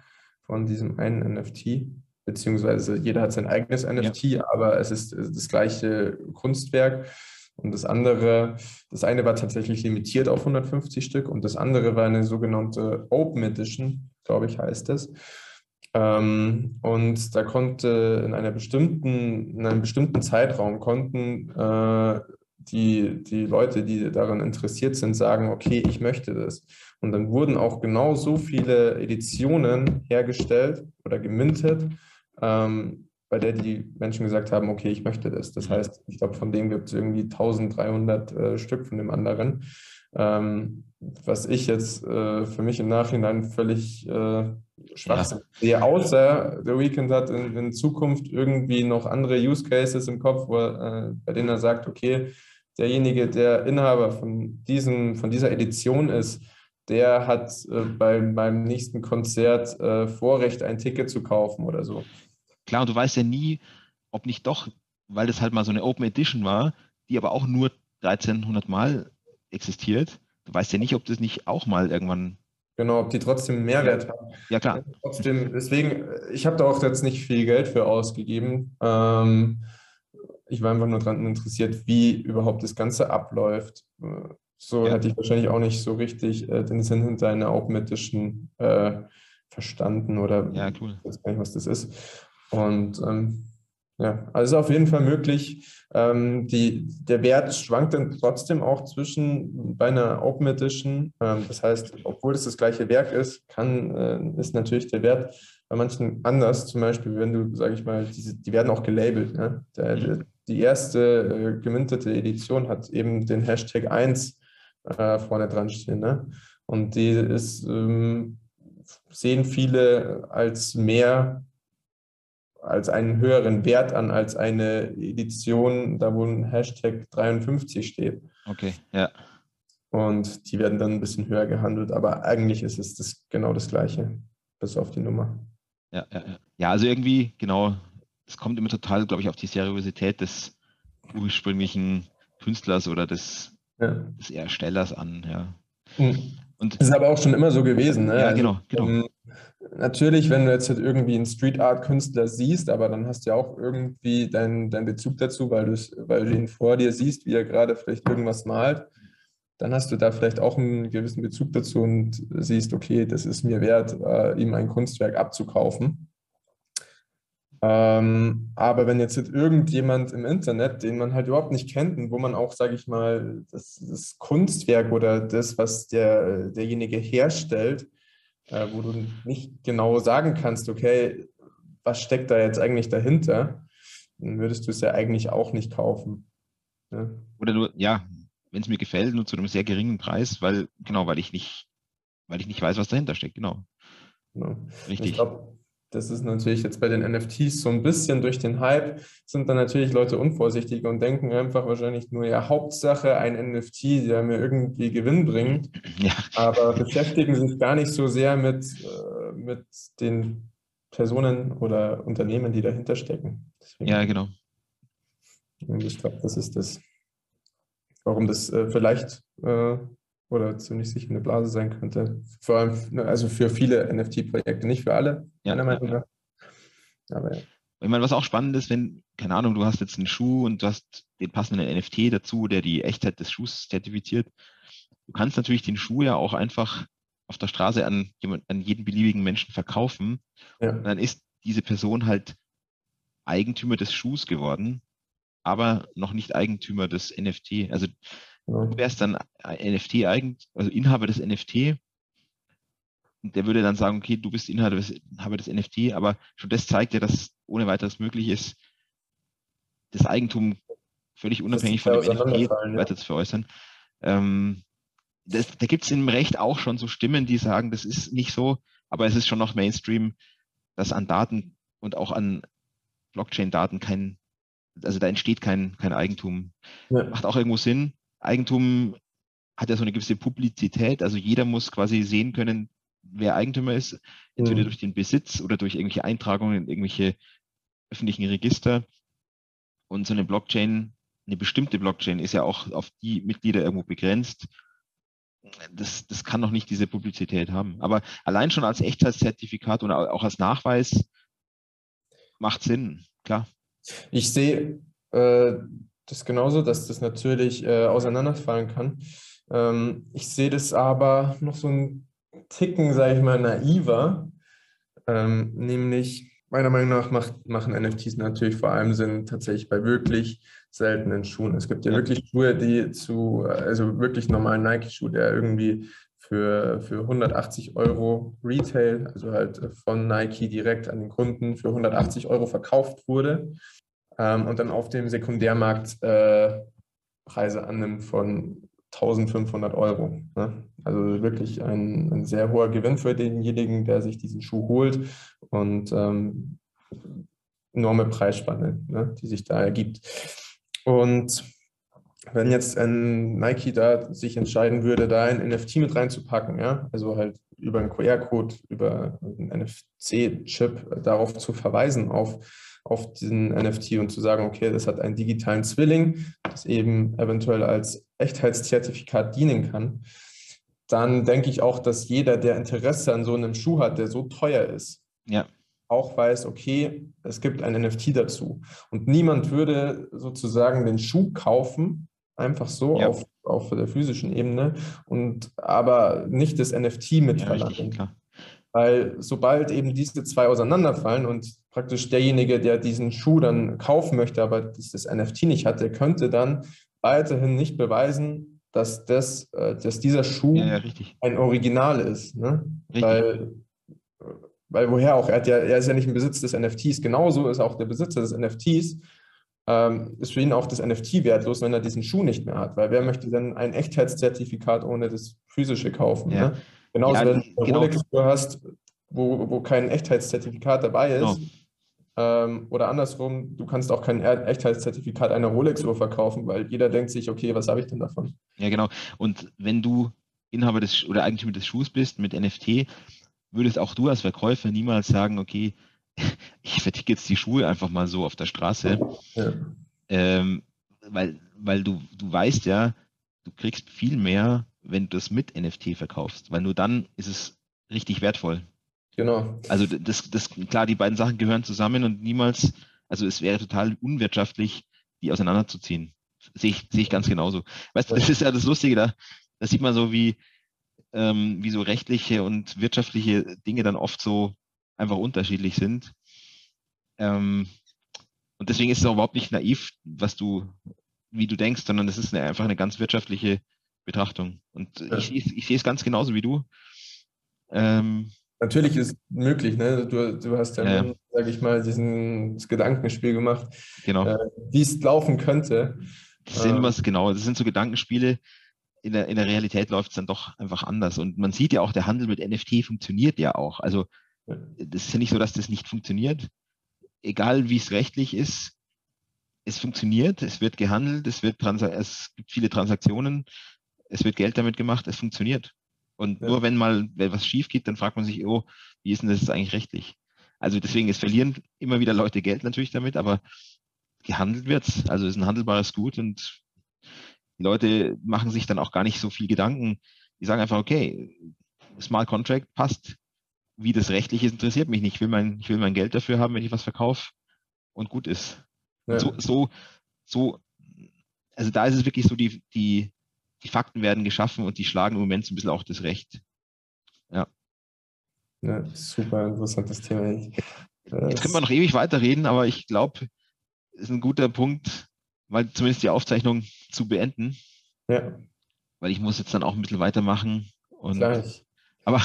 Speaker 2: von diesem einen NFT, beziehungsweise jeder hat sein eigenes NFT, ja. aber es ist das gleiche Kunstwerk. Und das andere, das eine war tatsächlich limitiert auf 150 Stück und das andere war eine sogenannte Open Edition, glaube ich, heißt es. Ähm, und da konnte in einer bestimmten, in einem bestimmten Zeitraum konnten äh, die, die Leute, die daran interessiert sind, sagen, okay, ich möchte das. Und dann wurden auch genau so viele Editionen hergestellt oder gemintet, ähm, bei der die Menschen gesagt haben, okay, ich möchte das. Das heißt, ich glaube, von dem gibt es irgendwie 1300 äh, Stück von dem anderen. Ähm, was ich jetzt äh, für mich im Nachhinein völlig äh, Schwachsinn ja. sehe, außer der Weekend hat in, in, Zukunft irgendwie noch andere Use Cases im Kopf, wo, äh, bei denen er sagt, okay, derjenige, der Inhaber von, diesem, von dieser Edition ist, der hat äh, beim, beim nächsten Konzert äh, Vorrecht, ein Ticket zu kaufen oder so.
Speaker 1: Klar, und du weißt ja nie, ob nicht doch, weil das halt mal so eine Open Edition war, die aber auch nur 1300 Mal existiert. Du weißt ja nicht, ob das nicht auch mal irgendwann.
Speaker 2: Genau, ob die trotzdem Mehrwert haben.
Speaker 1: Ja, klar.
Speaker 2: Trotzdem, deswegen, ich habe da auch jetzt nicht viel Geld für ausgegeben. Ähm, ich war einfach nur daran interessiert, wie überhaupt das Ganze abläuft. So ja. hätte ich wahrscheinlich auch nicht so richtig äh, den Sinn hinter einer augmentischen äh, verstanden oder
Speaker 1: ja, cool.
Speaker 2: ich weiß gar nicht, was das ist. Und ähm, ja, also auf jeden Fall möglich. Ähm, die, der Wert schwankt dann trotzdem auch zwischen bei einer Open Edition. Ähm, das heißt, obwohl es das gleiche Werk ist, kann, äh, ist natürlich der Wert bei manchen anders. Zum Beispiel, wenn du, sage ich mal, diese, die werden auch gelabelt. Ne? Der, der, die erste äh, gemintete Edition hat eben den Hashtag 1 äh, vorne dran stehen. Ne? Und die ist, ähm, sehen viele als mehr als einen höheren Wert an als eine Edition, da wo ein Hashtag 53 steht.
Speaker 1: Okay, ja.
Speaker 2: Und die werden dann ein bisschen höher gehandelt, aber eigentlich ist es das, genau das Gleiche, bis auf die Nummer.
Speaker 1: Ja, ja, ja. ja also irgendwie, genau, es kommt immer total, glaube ich, auf die Seriosität des ursprünglichen Künstlers oder des, ja. des Erstellers an, ja.
Speaker 2: Mhm. Und das ist aber auch schon immer so gewesen. Ne?
Speaker 1: Ja, genau, genau. Um, ähm,
Speaker 2: natürlich, wenn du jetzt halt irgendwie einen Street Art Künstler siehst, aber dann hast du ja auch irgendwie deinen dein Bezug dazu, weil, weil du ihn vor dir siehst, wie er gerade vielleicht irgendwas malt, dann hast du da vielleicht auch einen gewissen Bezug dazu und siehst, okay, das ist mir wert, äh, ihm ein Kunstwerk abzukaufen. Ähm, aber wenn jetzt irgendjemand im Internet, den man halt überhaupt nicht kennt und wo man auch, sage ich mal, das, das, Kunstwerk oder das, was der, derjenige herstellt, äh, wo du nicht genau sagen kannst, okay, was steckt da jetzt eigentlich dahinter, dann würdest du es ja eigentlich auch nicht kaufen.
Speaker 1: Ja. Oder nur, ja, wenn es mir gefällt, nur zu einem sehr geringen Preis, weil, genau, weil ich nicht, weil ich nicht weiß, was dahinter steckt, genau.
Speaker 2: genau. Richtig. Ich glaube, das ist natürlich jetzt bei den NFTs so ein bisschen durch den Hype, sind dann natürlich Leute unvorsichtig und denken einfach wahrscheinlich nur, ja, Hauptsache ein NFT, der mir irgendwie Gewinn bringt, ja. aber beschäftigen sich gar nicht so sehr mit, äh, mit den Personen oder Unternehmen, die dahinter stecken.
Speaker 1: Deswegen, ja, genau.
Speaker 2: Und ich glaube, das ist das, warum das äh, vielleicht äh, oder ziemlich sicher eine Blase sein könnte. Vor allem, ne, also für viele NFT-Projekte, nicht für alle,
Speaker 1: ja, meiner Meinung nach. Aber ja. Ich meine, was auch spannend ist, wenn, keine Ahnung, du hast jetzt einen Schuh und du hast den passenden NFT dazu, der die Echtheit des Schuhs zertifiziert. Du kannst natürlich den Schuh ja auch einfach auf der Straße an, an jeden beliebigen Menschen verkaufen. Ja. Und dann ist diese Person halt Eigentümer des Schuhs geworden, aber noch nicht Eigentümer des NFT. Also Du wärst dann NFT eigen, also Inhaber des NFT. Der würde dann sagen, okay, du bist Inhaber des, Inhaber des NFT, aber schon das zeigt ja, dass ohne weiteres möglich ist, das Eigentum völlig unabhängig von dem NFT weiter zu veräußern. Ähm, das, da gibt es im Recht auch schon so Stimmen, die sagen, das ist nicht so, aber es ist schon noch Mainstream, dass an Daten und auch an Blockchain-Daten kein, also da entsteht kein, kein Eigentum. Ja. Macht auch irgendwo Sinn, Eigentum hat ja so eine gewisse Publizität, also jeder muss quasi sehen können, wer Eigentümer ist, entweder mhm. durch den Besitz oder durch irgendwelche Eintragungen in irgendwelche öffentlichen Register. Und so eine Blockchain, eine bestimmte Blockchain ist ja auch auf die Mitglieder irgendwo begrenzt. Das, das kann noch nicht diese Publizität haben. Aber allein schon als Echtheitszertifikat und auch als Nachweis macht Sinn, klar.
Speaker 2: Ich sehe äh, das genauso, dass das natürlich äh, auseinanderfallen kann. Ähm, ich sehe das aber noch so ein Ticken, sage ich mal, naiver. Ähm, nämlich, meiner Meinung nach macht, machen NFTs natürlich vor allem Sinn tatsächlich bei wirklich seltenen Schuhen. Es gibt ja, ja. wirklich Schuhe, die zu, also wirklich normalen Nike-Schuh, der irgendwie für, für 180 Euro Retail, also halt von Nike direkt an den Kunden für 180 Euro verkauft wurde ähm, und dann auf dem Sekundärmarkt äh, Preise annimmt von 1500 Euro. Ne? Also wirklich ein, ein, sehr hoher Gewinn für denjenigen, der sich diesen Schuh holt und ähm, enorme Preisspanne, ne, die sich da ergibt. Und wenn jetzt ein Nike da sich entscheiden würde, da ein NFT mit reinzupacken, ja, also halt über einen QR-Code, über einen NFC-Chip darauf zu verweisen, auf auf diesen NFT und zu sagen, okay, das hat einen digitalen Zwilling, das eben eventuell als Echtheitszertifikat dienen kann, dann denke ich auch, dass jeder, der Interesse an so einem Schuh hat, der so teuer ist,
Speaker 1: ja.
Speaker 2: auch weiß, okay, es gibt ein NFT dazu. Und niemand würde sozusagen den Schuh kaufen, einfach so ja. auf, auf der physischen Ebene und aber nicht das NFT mit
Speaker 1: Ja, richtig.
Speaker 2: Weil sobald eben diese zwei auseinanderfallen und praktisch derjenige, der diesen Schuh dann kaufen möchte, aber das, das NFT nicht hat, der könnte dann weiterhin nicht beweisen, dass, das, äh, dass dieser Schuh
Speaker 1: Ja, ja,
Speaker 2: ein Original ist. Ne? Weil, weil woher auch? Er, hat ja, er ist ja nicht im Besitz des NFTs. Genauso ist auch der Besitzer des NFTs, ähm, ist für ihn auch das NFT wertlos, wenn er diesen Schuh nicht mehr hat. Weil wer möchte denn ein Echtheitszertifikat ohne das physische kaufen?
Speaker 1: Ja.
Speaker 2: Ne? Genauso,
Speaker 1: Ja,
Speaker 2: wenn du eine
Speaker 1: genau.
Speaker 2: Rolex-Uhr hast, wo, wo kein Echtheitszertifikat dabei ist,
Speaker 1: Genau.
Speaker 2: Ähm, oder andersrum, du kannst auch kein Echtheitszertifikat einer Rolex-Uhr verkaufen, weil jeder denkt sich, okay, was habe ich denn davon?
Speaker 1: Ja, genau. Und wenn du Inhaber des oder Eigentümer des Schuhs bist mit NFT, würdest auch du als Verkäufer niemals sagen, okay, ich verticke jetzt die Schuhe einfach mal so auf der Straße,
Speaker 2: Ja.
Speaker 1: ähm, weil, weil du, du weißt ja, du kriegst viel mehr, wenn du das mit NFT verkaufst, weil nur dann ist es richtig wertvoll.
Speaker 2: Genau.
Speaker 1: Also das, das, klar, die beiden Sachen gehören zusammen und niemals, also es wäre total unwirtschaftlich, die auseinanderzuziehen. Sehe ich, sehe ich ganz genauso. Weißt du, das ist ja das Lustige, da, da sieht man so, wie, ähm, wie so rechtliche und wirtschaftliche Dinge dann oft so einfach unterschiedlich sind. Ähm, und deswegen ist es auch überhaupt nicht naiv, was du, wie du denkst, sondern es ist eine, einfach eine ganz wirtschaftliche Betrachtung. Und
Speaker 2: Ja.
Speaker 1: ich, ich, ich sehe es ganz genauso wie du. Ähm,
Speaker 2: Natürlich ist möglich, ne? Du, du hast ja,
Speaker 1: Ja,
Speaker 2: sage ich mal, diesen das Gedankenspiel gemacht,
Speaker 1: genau.
Speaker 2: äh, wie es laufen könnte.
Speaker 1: Das sind was, genau, das sind so Gedankenspiele. In der, in der Realität läuft es dann doch einfach anders. Und man sieht ja auch, der Handel mit NFT funktioniert ja auch. Also das ist ja nicht so, dass das nicht funktioniert. Egal wie es rechtlich ist, es funktioniert, es wird gehandelt, es, wird es gibt viele Transaktionen, es wird Geld damit gemacht, es funktioniert. Und
Speaker 2: Ja.
Speaker 1: nur wenn mal wenn was schief geht, dann fragt man sich, oh, wie ist denn das eigentlich rechtlich? Also deswegen, es verlieren immer wieder Leute Geld natürlich damit, aber gehandelt wird's. Also es ist ein handelbares Gut und die Leute machen sich dann auch gar nicht so viel Gedanken. Die sagen einfach, okay, Smart Contract passt. Wie das rechtlich ist, interessiert mich nicht. Ich will mein, ich will mein Geld dafür haben, wenn ich was verkaufe und gut ist.
Speaker 2: Ja.
Speaker 1: So, so, so, also da ist es wirklich so, die, die, die Fakten werden geschaffen und die schlagen im Moment so ein bisschen auch das Recht.
Speaker 2: Ja, super interessantes Thema. Ich, äh,
Speaker 1: Jetzt können wir noch ewig weiterreden, aber ich glaube, es ist ein guter Punkt, mal zumindest die Aufzeichnung zu beenden,
Speaker 2: ja,
Speaker 1: weil ich muss jetzt dann auch ein bisschen weitermachen. Und,
Speaker 2: klar, ich
Speaker 1: aber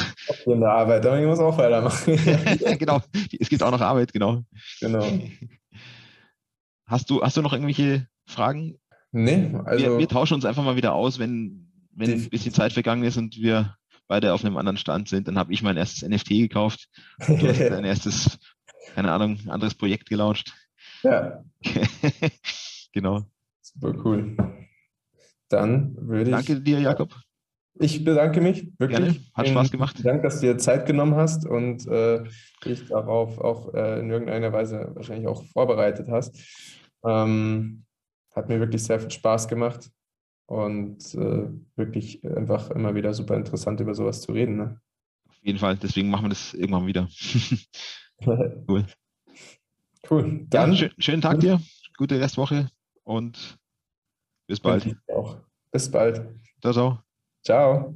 Speaker 2: bin in der Arbeit, aber ich muss auch weitermachen.
Speaker 1: genau, es gibt auch noch Arbeit, genau.
Speaker 2: genau.
Speaker 1: Hast du, hast du noch irgendwelche Fragen?
Speaker 2: Nee, also
Speaker 1: wir, wir tauschen uns einfach mal wieder aus, wenn, wenn ein bisschen Zeit vergangen ist und wir beide auf einem anderen Stand sind. Dann habe ich mein erstes NFT gekauft. Du hast dein erstes, keine Ahnung, anderes Projekt gelauncht.
Speaker 2: ja,
Speaker 1: genau.
Speaker 2: super cool. Dann würde ich.
Speaker 1: Danke dir, Jakob.
Speaker 2: Ich bedanke mich wirklich.
Speaker 1: Gerne. Hat Spaß gemacht.
Speaker 2: Dank, dass du dir Zeit genommen hast und äh, dich darauf auch äh, in irgendeiner Weise wahrscheinlich auch vorbereitet hast. Ähm, hat mir wirklich sehr viel Spaß gemacht und äh, wirklich einfach immer wieder super interessant über sowas zu reden. Ne?
Speaker 1: Auf jeden Fall. Deswegen machen wir das irgendwann wieder. Cool.
Speaker 2: Cool.
Speaker 1: Dann
Speaker 2: Dann
Speaker 1: schön, schönen Tag dir, gute Restwoche und bis bald.
Speaker 2: Bis bald.
Speaker 1: Ciao, ciao.
Speaker 2: Ciao.